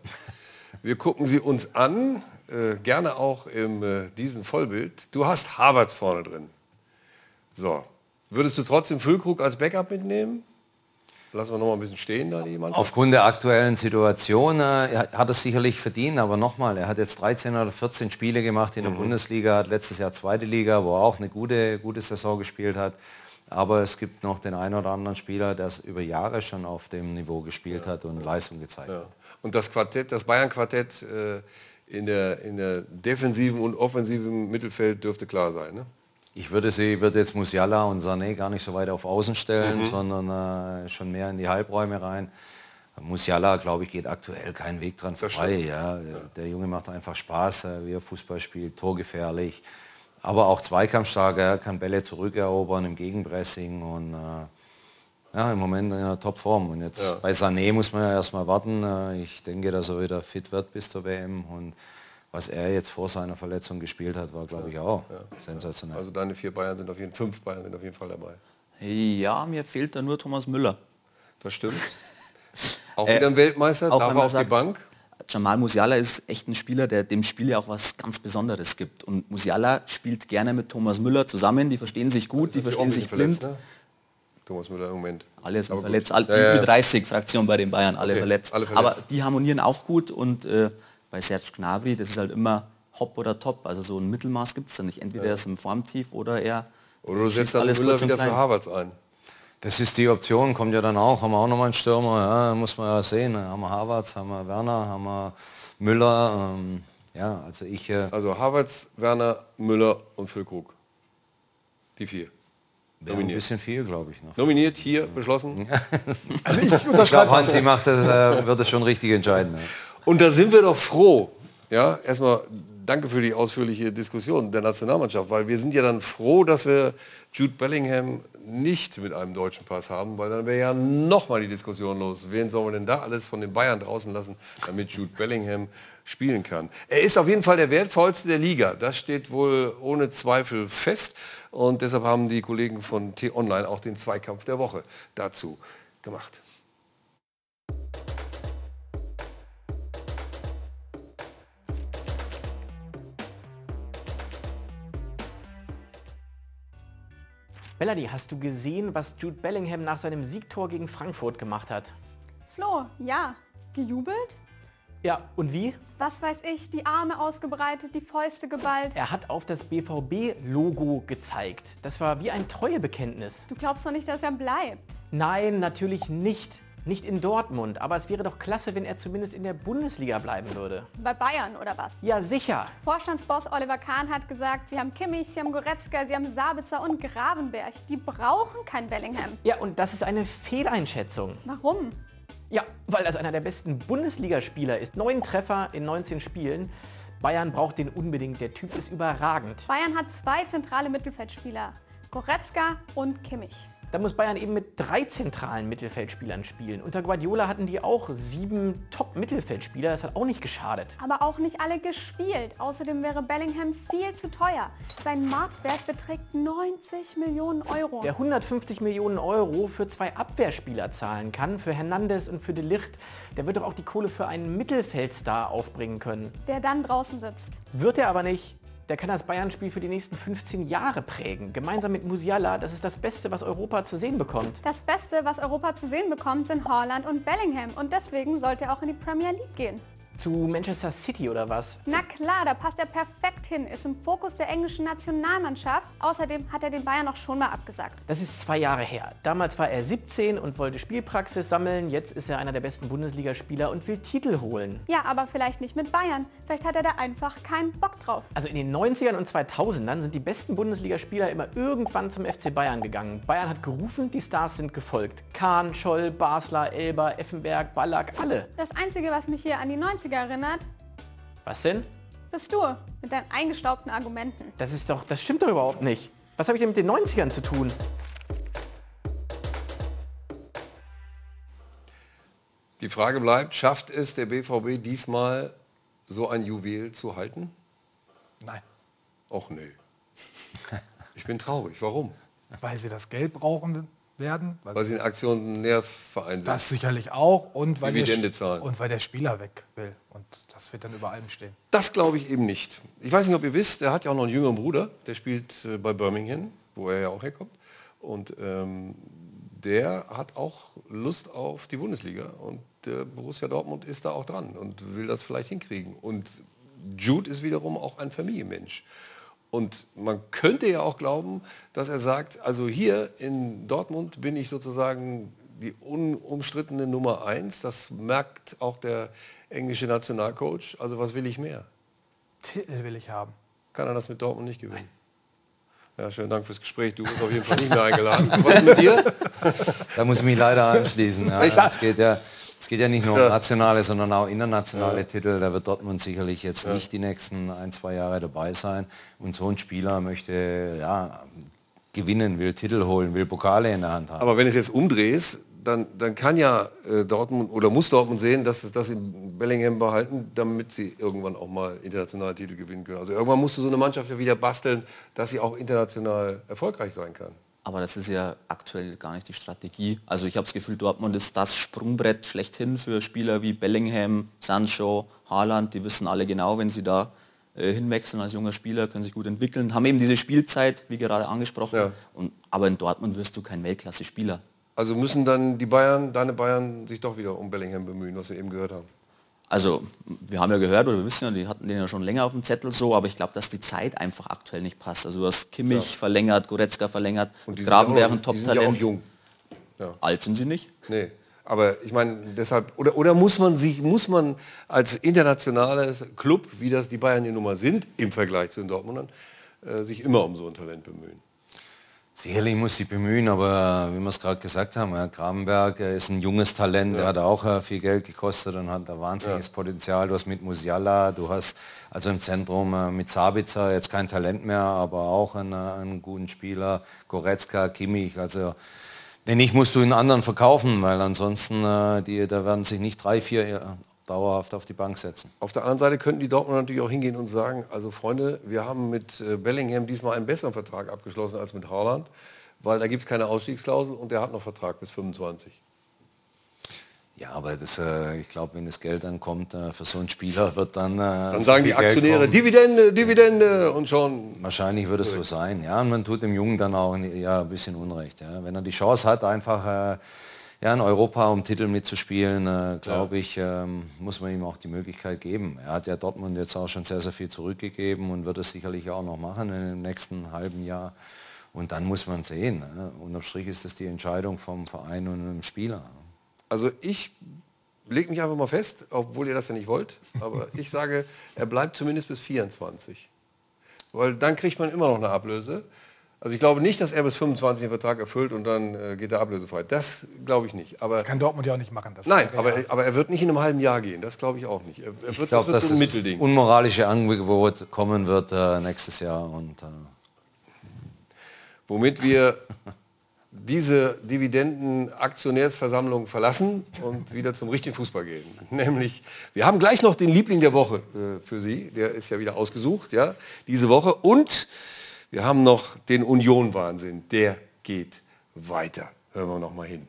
Wir gucken sie uns an, äh, gerne auch in äh, diesem Vollbild. Du hast Havertz vorne drin. So, würdest du trotzdem Füllkrug als Backup mitnehmen? Lassen wir noch mal ein bisschen stehen da die Mannschaft. Aufgrund der aktuellen Situation äh, er hat es sicherlich verdient, aber nochmal, er hat jetzt 13 oder 14 Spiele gemacht in der Bundesliga, hat letztes Jahr zweite Liga, wo er auch eine gute, gute Saison gespielt hat. Aber es gibt noch den einen oder anderen Spieler, der es über Jahre schon auf dem Niveau gespielt hat und Leistung gezeigt hat. Und das Quartett, das Bayern-Quartett äh, in, der, in der defensiven und offensiven Mittelfeld dürfte klar sein. Ne? Ich würde sie, würde jetzt Musiala und Sané gar nicht so weit auf Außen stellen, sondern äh, schon mehr in die Halbräume rein. Musiala, glaube ich, geht aktuell keinen Weg dran vorbei. Ja. Der Junge macht einfach Spaß, äh, wie er Fußball spielt, torgefährlich. Aber auch zweikampfstark, er kann Bälle zurückerobern im Gegenpressing und äh, ja, im Moment in einer Topform. Und jetzt bei Sané muss man ja erstmal warten. Äh, Ich denke, dass er wieder fit wird bis zur WM. Und was er jetzt vor seiner Verletzung gespielt hat, war, glaube ich, auch sensationell. Also deine vier Bayern sind auf jeden fünf Bayern sind auf jeden Fall dabei. Ja, mir fehlt da nur Thomas Müller. Das stimmt. Auch wieder ein Weltmeister, auch darf er auf die sagt- Bank. Jamal Musiala ist echt ein Spieler, der dem Spiel ja auch was ganz Besonderes gibt. Und Musiala spielt gerne mit Thomas Müller zusammen. Die verstehen sich gut, die verstehen sich blind. verletzt, ne? Thomas Müller im Moment. Alle sind Aber verletzt, alle, Ja, ja, ja. über 30 Fraktion bei den Bayern, alle, Okay, verletzt. alle verletzt. Aber die harmonieren auch gut und äh, bei Serge Gnabry, das ist halt immer Hop oder Top. Also so ein Mittelmaß gibt es da nicht. Entweder er ist im Formtief oder er Oder du setzt dann alles Müller wieder für. Havertz ein. Das ist die Option, kommt ja dann auch. Haben wir auch noch mal einen Stürmer, ja, muss man ja sehen. Haben wir Havertz, haben wir Werner, haben wir Müller. Ähm, ja, also ich, äh, Also Havertz, Werner, Müller und Füllkrug. Die vier. wäre ein Nominiert. bisschen viel, glaube ich. Noch. Nominiert, hier, beschlossen. Also ich Ich glaube, unterschreibe das. Hansi macht das, äh, wird das schon richtig entscheiden. Ja. Und da sind wir doch froh. Ja, erstmal danke für die ausführliche Diskussion der Nationalmannschaft, weil wir sind ja dann froh, dass wir Jude Bellingham nicht mit einem deutschen Pass haben, weil dann wäre ja nochmal die Diskussion los. Wen sollen wir denn da alles von den Bayern draußen lassen, damit Jude Bellingham spielen kann? Er ist auf jeden Fall der wertvollste der Liga. Das steht wohl ohne Zweifel fest. Und deshalb haben die Kollegen von T-Online auch den Zweikampf der Woche dazu gemacht. Melanie, hast du gesehen, was Jude Bellingham nach seinem Siegtor gegen Frankfurt gemacht hat? Flo, ja. Gejubelt? Ja, und wie? Was weiß ich, die Arme ausgebreitet, die Fäuste geballt. Er hat auf das BVB-Logo gezeigt. Das war wie ein Treuebekenntnis. Du glaubst doch nicht, dass er bleibt. Nein, natürlich nicht. Nicht in Dortmund, aber es wäre doch klasse, wenn er zumindest in der Bundesliga bleiben würde. Bei Bayern oder was? Ja, sicher. Vorstandsboss Oliver Kahn hat gesagt, sie haben Kimmich, sie haben Goretzka, sie haben Sabitzer und Gravenberg. Die brauchen kein Bellingham. Ja, und das ist eine Fehleinschätzung. Warum? Ja, weil das einer der besten Bundesligaspieler ist. Neun Treffer in 19 Spielen. Bayern braucht den unbedingt. Der Typ ist überragend. Bayern hat zwei zentrale Mittelfeldspieler. Goretzka und Kimmich. Da muss Bayern eben mit drei zentralen Mittelfeldspielern spielen. Unter Guardiola hatten die auch sieben Top-Mittelfeldspieler. Das hat auch nicht geschadet. Aber auch nicht alle gespielt. Außerdem wäre Bellingham viel zu teuer. Sein Marktwert beträgt 90 Millionen Euro. Wer 150 Millionen Euro für zwei Abwehrspieler zahlen kann, für Hernandez und für De Licht, der wird doch auch die Kohle für einen Mittelfeldstar aufbringen können. Der dann draußen sitzt. Wird er aber nicht. Der kann das Bayern-Spiel für die nächsten 15 Jahre prägen. Gemeinsam mit Musiala, das ist das Beste, was Europa zu sehen bekommt. Das Beste, was Europa zu sehen bekommt, sind Haaland und Bellingham. Und deswegen sollte er auch in die Premier League gehen. Zu Manchester City oder was? Na klar, da passt er perfekt hin, ist im Fokus der englischen Nationalmannschaft. Außerdem hat er den Bayern auch schon mal abgesagt. Das ist zwei Jahre her. Damals war er 17 und wollte Spielpraxis sammeln. Jetzt ist er einer der besten Bundesligaspieler und will Titel holen. Ja, aber vielleicht nicht mit Bayern. Vielleicht hat er da einfach keinen Bock drauf. Also in den 90ern und 2000ern sind die besten Bundesligaspieler immer irgendwann zum FC Bayern gegangen. Bayern hat gerufen, die Stars sind gefolgt. Kahn, Scholl, Basler, Elber, Effenberg, Ballack, alle. Das Einzige, was mich hier an die 90er erinnert, Was denn? bist du mit deinen eingestaubten Argumenten. Das ist doch, das stimmt doch überhaupt nicht. Was habe ich denn mit den 90ern zu tun? Die Frage bleibt, schafft es der BVB diesmal so ein Juwel zu halten? Nein. Och nee. Ich bin traurig. Warum? Weil sie das Geld brauchen werden. Weil sie ein Aktionärsverein sind. das sicherlich auch und weil, der, Dividende Sch- zahlen. und weil der Spieler weg will. Und das wird dann über allem stehen. Das glaube ich eben nicht. Ich weiß nicht, ob ihr wisst, der hat ja auch noch einen jüngeren Bruder, der spielt äh, bei Birmingham, wo er ja auch herkommt. Und ähm, der hat auch Lust auf die Bundesliga. Und der Borussia Dortmund ist da auch dran und will das vielleicht hinkriegen. Und Jude ist wiederum auch ein Familienmensch. Und man könnte ja auch glauben, dass er sagt, also hier in Dortmund bin ich sozusagen die unumstrittene Nummer eins. Das merkt auch der englische Nationalcoach. Also was will ich mehr? Titel will ich haben. Kann er das mit Dortmund nicht gewinnen? Ja, schönen Dank fürs Gespräch. Du bist auf jeden Fall nicht mehr eingeladen. Was mit dir? Da muss ich mich leider anschließen. Ja. Echt? Es, geht ja, es geht ja nicht nur um nationale, sondern auch internationale. Titel. Da wird Dortmund sicherlich jetzt nicht die nächsten ein, zwei Jahre dabei sein. Und so ein Spieler möchte ja, gewinnen, will Titel holen, will Pokale in der Hand haben. Aber wenn es jetzt umdrehst, dann, dann kann ja äh, Dortmund oder muss Dortmund sehen, dass, es- dass sie Bellingham behalten, damit sie irgendwann auch mal internationale Titel gewinnen können. Also irgendwann musst du so eine Mannschaft ja wieder basteln, dass sie auch international erfolgreich sein kann. Aber das ist ja aktuell gar nicht die Strategie. Also ich habe das Gefühl, Dortmund ist das Sprungbrett schlechthin für Spieler wie Bellingham, Sancho, Haaland. Die wissen alle genau, wenn sie da äh, hinwechseln als junger Spieler, können sich gut entwickeln, haben eben diese Spielzeit, wie gerade angesprochen. Und, aber in Dortmund wirst du kein Weltklasse-Spieler. Also müssen dann die Bayern, deine Bayern, sich doch wieder um Bellingham bemühen, was wir eben gehört haben. Also wir haben ja gehört oder wir wissen ja, die hatten den ja schon länger auf dem Zettel so, aber ich glaube, dass die Zeit einfach aktuell nicht passt. Also du hast Kimmich Ja. verlängert, Goretzka verlängert, Und die Grabenberg ein ja ja Top-Talent. jung. Ja. Alt sind sie nicht. Nee, aber ich meine, deshalb, oder, oder muss man sich, muss man als internationales Club, wie das die Bayern hier nun mal sind, im Vergleich zu den Dortmundern, äh, sich immer um so ein Talent bemühen? Sicherlich muss sie bemühen, aber wie wir es gerade gesagt haben, ja, Grabenberg ist ein junges Talent, der hat auch äh, viel Geld gekostet und hat ein wahnsinniges Potenzial. Du hast mit Musiala, du hast also im Zentrum äh, mit Sabitzer jetzt kein Talent mehr, aber auch einen, äh, einen guten Spieler, Goretzka, Kimmich, also wenn nicht, musst du einen anderen verkaufen, weil ansonsten, äh, die, da werden sich nicht drei, vier dauerhaft auf die Bank setzen. Auf der anderen Seite könnten die Dortmunder natürlich auch hingehen und sagen, also Freunde, wir haben mit äh, Bellingham diesmal einen besseren Vertrag abgeschlossen als mit Haaland, weil da gibt es keine Ausstiegsklausel und der hat noch Vertrag bis 25. Ja, aber das, äh, ich glaube, wenn das Geld dann kommt, äh, für so einen Spieler wird dann... Äh, Dann sagen die Aktionäre. Dividende, Dividende und schon... Wahrscheinlich wird es so sein, ja. Und man tut dem Jungen dann auch ja, ein bisschen Unrecht. Ja. Wenn er die Chance hat, einfach äh, ja, in Europa um Titel mitzuspielen, äh, glaube ich, ähm, muss man ihm auch die Möglichkeit geben. Er hat ja Dortmund jetzt auch schon sehr, sehr viel zurückgegeben und wird es sicherlich auch noch machen in dem nächsten halben Jahr. Und dann muss man sehen. Ne? Unterm Strich ist das die Entscheidung vom Verein und dem Spieler. Also ich lege mich einfach mal fest, obwohl ihr das ja nicht wollt, aber ich sage, er bleibt zumindest bis 24. Weil dann kriegt man immer noch eine Ablöse. Also ich glaube nicht, dass er bis 25 den Vertrag erfüllt und dann äh, geht er ablösefrei. Das glaube ich nicht. Aber Das kann Dortmund ja auch nicht machen. Das nein, aber, ja- aber er wird nicht in einem halben Jahr gehen. Das glaube ich auch nicht. Er, er wird, Ich das glaube, wird dass ein das Mittelding. unmoralische Angebot kommen wird äh, nächstes Jahr. Und, äh, Womit wir diese Dividenden-Aktionärsversammlung verlassen und wieder zum richtigen Fußball gehen. Nämlich, wir haben gleich noch den Liebling der Woche äh, für Sie. Der ist ja wieder ausgesucht, ja, diese Woche. Und wir haben noch den Union-Wahnsinn. Der geht weiter. Hören wir noch mal hin.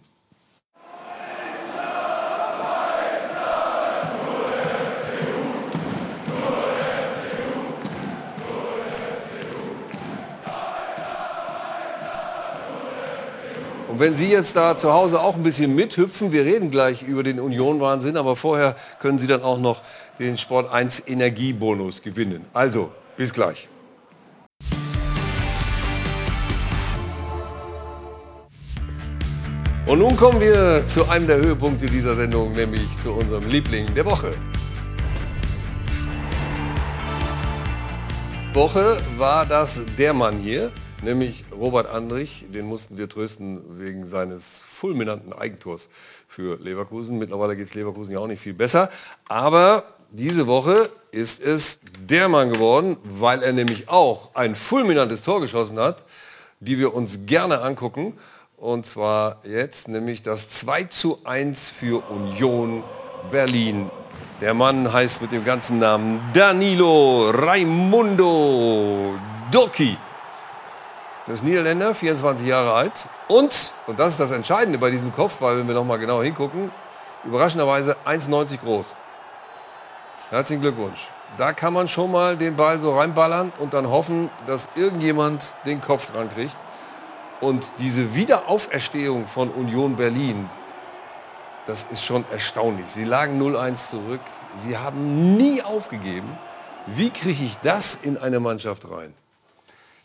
Und wenn Sie jetzt da zu Hause auch ein bisschen mithüpfen, wir reden gleich über den Union-Wahnsinn, aber vorher können Sie dann auch noch den Sport 1 Energiebonus gewinnen. Also, bis gleich. Und nun kommen wir zu einem der Höhepunkte dieser Sendung, nämlich zu unserem Liebling der Woche. Woche war das der Mann hier, nämlich Robert Andrich. Den mussten wir trösten wegen seines fulminanten Eigentors für Leverkusen. Mittlerweile geht es Leverkusen ja auch nicht viel besser. Aber diese Woche ist es der Mann geworden, weil er nämlich auch ein fulminantes Tor geschossen hat, die wir uns gerne angucken. Und zwar jetzt nämlich das 2 zu 1 für Union Berlin. Der Mann heißt mit dem ganzen Namen Danilo Raimundo Doki. Das ist Niederländer, 24 Jahre alt. Und, und das ist das Entscheidende bei diesem Kopfball, wenn wir noch mal genau hingucken, überraschenderweise 1,90 groß. Herzlichen Glückwunsch. Da kann man schon mal den Ball so reinballern und dann hoffen, dass irgendjemand den Kopf dran kriegt. Und diese Wiederauferstehung von Union Berlin, das ist schon erstaunlich. Sie lagen 0-1 zurück. Sie haben nie aufgegeben. Wie kriege ich das in eine Mannschaft rein?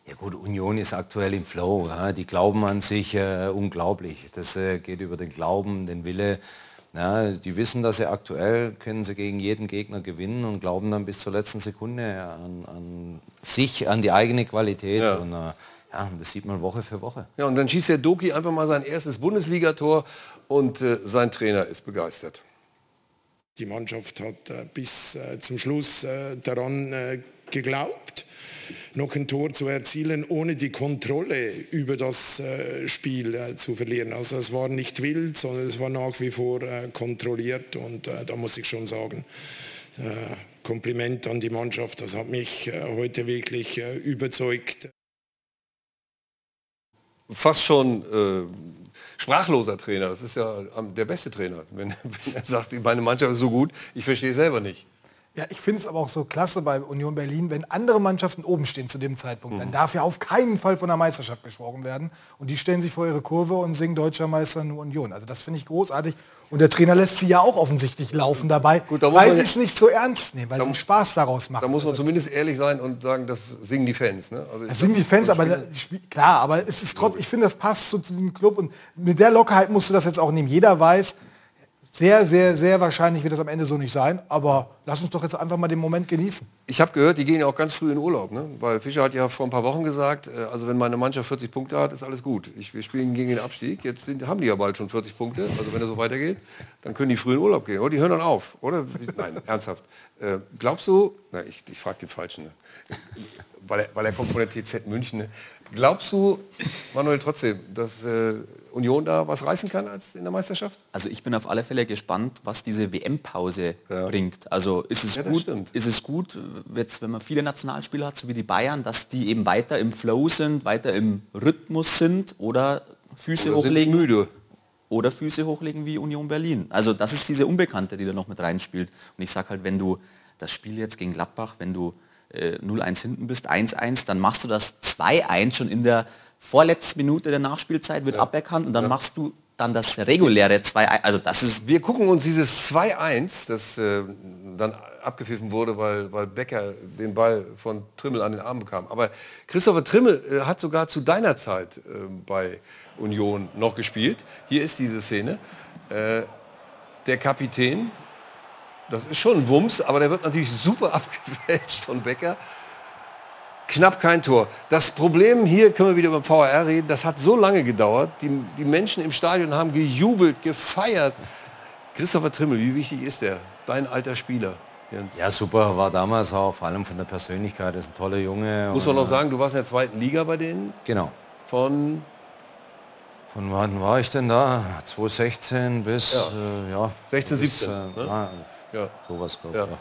Ja gut, Union ist aktuell im Flow. Ja. Die glauben an sich äh, unglaublich. Das äh, geht über den Glauben, den Wille. Ja, die wissen, dass sie aktuell können sie gegen jeden Gegner gewinnen und glauben dann bis zur letzten Sekunde an, an sich, an die eigene Qualität. Ja. Und, äh, ja, das sieht man Woche für Woche. Ja, und dann schießt der Doki einfach mal sein erstes Bundesligator und äh, sein Trainer ist begeistert. Die Mannschaft hat äh, bis äh, zum Schluss äh, daran äh, geglaubt, noch ein Tor zu erzielen, ohne die Kontrolle über das äh, Spiel äh, zu verlieren. Also es war nicht wild, sondern es war nach wie vor äh, kontrolliert und äh, da muss ich schon sagen, äh, Kompliment an die Mannschaft, das hat mich äh, heute wirklich äh, überzeugt. Fast schon äh, sprachloser Trainer. Das ist ja ähm, der beste Trainer, wenn, wenn er sagt, meine Mannschaft ist so gut, ich verstehe selber nicht. Ja, ich finde es aber auch so klasse bei Union Berlin, wenn andere Mannschaften oben stehen zu dem Zeitpunkt, dann darf ja auf keinen Fall von der Meisterschaft gesprochen werden. Und die stellen sich vor ihre Kurve und singen Deutscher Meister nur Union. Also das finde ich großartig. Und der Trainer lässt sie ja auch offensichtlich laufen dabei, da muss weil sie es nicht so ernst nehmen, weil sie einen Spaß daraus machen. Da muss man Also- zumindest ehrlich sein und sagen, das singen die Fans. Ne? Also Das sind die Fans, aber Spiel- klar, aber es ist trotzdem, ich finde, das passt so zu diesem Club und mit der Lockerheit musst du das jetzt auch nehmen. Jeder weiß, sehr, sehr, sehr wahrscheinlich wird das am Ende so nicht sein, aber lass uns doch jetzt einfach mal den Moment genießen. Ich habe gehört, die gehen ja auch ganz früh in Urlaub, ne? weil Fischer hat ja vor ein paar Wochen gesagt, äh, also wenn meine Mannschaft 40 Punkte hat, ist alles gut. Ich, wir spielen gegen den Abstieg, jetzt sind, haben die ja bald schon 40 Punkte, also wenn er so weitergeht, dann können die früh in Urlaub gehen. Oder die hören dann auf, oder? Nein, ernsthaft. Äh, glaubst du, na, ich, ich frage den Falschen, ne? weil, er, weil er kommt von der TZ München, ne? glaubst du, Manuel, trotzdem, dass äh, Union da was reißen kann als in der Meisterschaft? Also ich bin auf alle Fälle gespannt, was diese WM-Pause bringt. Also ist es Ja, gut, stimmt. ist es gut, jetzt wenn man viele Nationalspieler hat, so wie die Bayern, dass die eben weiter im Flow sind, weiter im Rhythmus sind oder Füße Oder hochlegen müde. oder Füße hochlegen wie Union Berlin. Also das ist diese Unbekannte, die da noch mit reinspielt. Und ich sag halt, wenn du das Spiel jetzt gegen Gladbach, wenn du äh, 0-1 hinten bist, 1-1, dann machst du das 2-1 schon in der vorletzten Minute der Nachspielzeit, wird aberkannt und dann machst du dann das reguläre 2-1. Also das ist Wir gucken uns dieses 2-1, das äh, dann abgepfiffen wurde, weil, weil Becker den Ball von Trimmel an den Arm bekam. Aber Christopher Trimmel äh, hat sogar zu deiner Zeit äh, bei Union noch gespielt. Hier ist diese Szene. Äh, der Kapitän, das ist schon ein Wumms, aber der wird natürlich super abgefälscht von Becker. Knapp kein Tor. Das Problem hier, können wir wieder über den VAR reden, das hat so lange gedauert. Die, die Menschen im Stadion haben gejubelt, gefeiert. Christopher Trimmel, wie wichtig ist der? Dein alter Spieler. Jens. Ja, super, war damals auch, vor allem von der Persönlichkeit, ist ein toller Junge. Muss man noch äh, sagen, du warst in der zweiten Liga bei denen? Genau. Von Von wann war ich denn da? 2016 bis, Ja. äh, ja. 16, bis, 17, Äh, ne? ah, Ja. Sowas, glaube ich. Ja.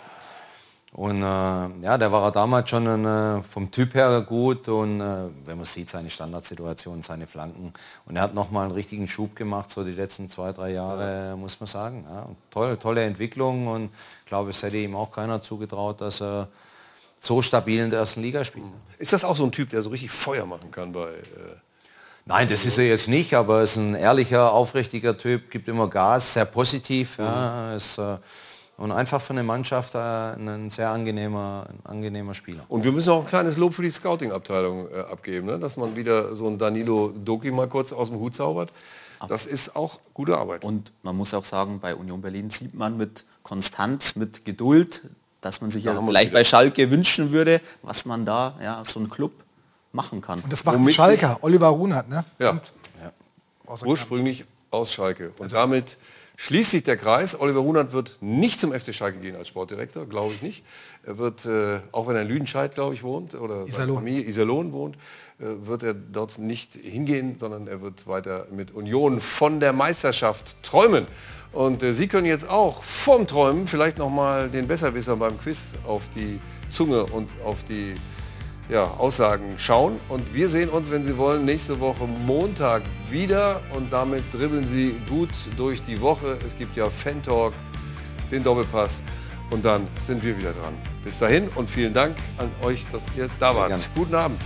Und äh, ja, der war damals schon ein, äh, vom Typ her gut und äh, wenn man sieht, seine Standardsituation, seine Flanken. Und er hat nochmal einen richtigen Schub gemacht, so die letzten zwei, drei Jahre, muss man sagen. Ja. Und tolle, Entwicklung und ich glaube, es hätte ihm auch keiner zugetraut, dass er so stabil in der ersten Liga spielt. Ist das auch so ein Typ, der so richtig Feuer machen kann bei... Äh, Nein, das ist er jetzt nicht, aber er ist ein ehrlicher, aufrichtiger Typ, gibt immer Gas, sehr positiv. Ja, ist, äh, und einfach für eine Mannschaft äh, ein sehr angenehmer, ein angenehmer Spieler. Und wir müssen auch ein kleines Lob für die Scouting-Abteilung äh, abgeben, ne? dass man wieder so einen Danilo Doki mal kurz aus dem Hut zaubert. Das ist auch gute Arbeit. Und man muss auch sagen, bei Union Berlin sieht man mit Konstanz, mit Geduld, dass man sich Da ja vielleicht wieder. bei Schalke wünschen würde, was man da, ja, so ein Club machen kann. Und das macht ein Schalker, Oliver Runert, ne? Ja. Außer Ursprünglich aus Schalke. Und damit schließt sich der Kreis. Oliver Runert wird nicht zum FC Schalke gehen als Sportdirektor, glaube ich nicht. Er wird, äh, auch wenn er in Lüdenscheid, glaube ich, wohnt, oder Iserlohn. Familie Iserlohn wohnt, äh, wird er dort nicht hingehen, sondern er wird weiter mit Union von der Meisterschaft träumen. Und äh, Sie können jetzt auch vorm Träumen vielleicht noch mal den Besserwisser beim Quiz auf die Zunge und auf die ja, Aussagen schauen. Und wir sehen uns, wenn Sie wollen, nächste Woche Montag wieder. Und damit dribbeln Sie gut durch die Woche. Es gibt ja Fan Talk, den Doppelpass. Und dann sind wir wieder dran. Bis dahin und vielen Dank an euch, dass ihr da wart. Guten Abend.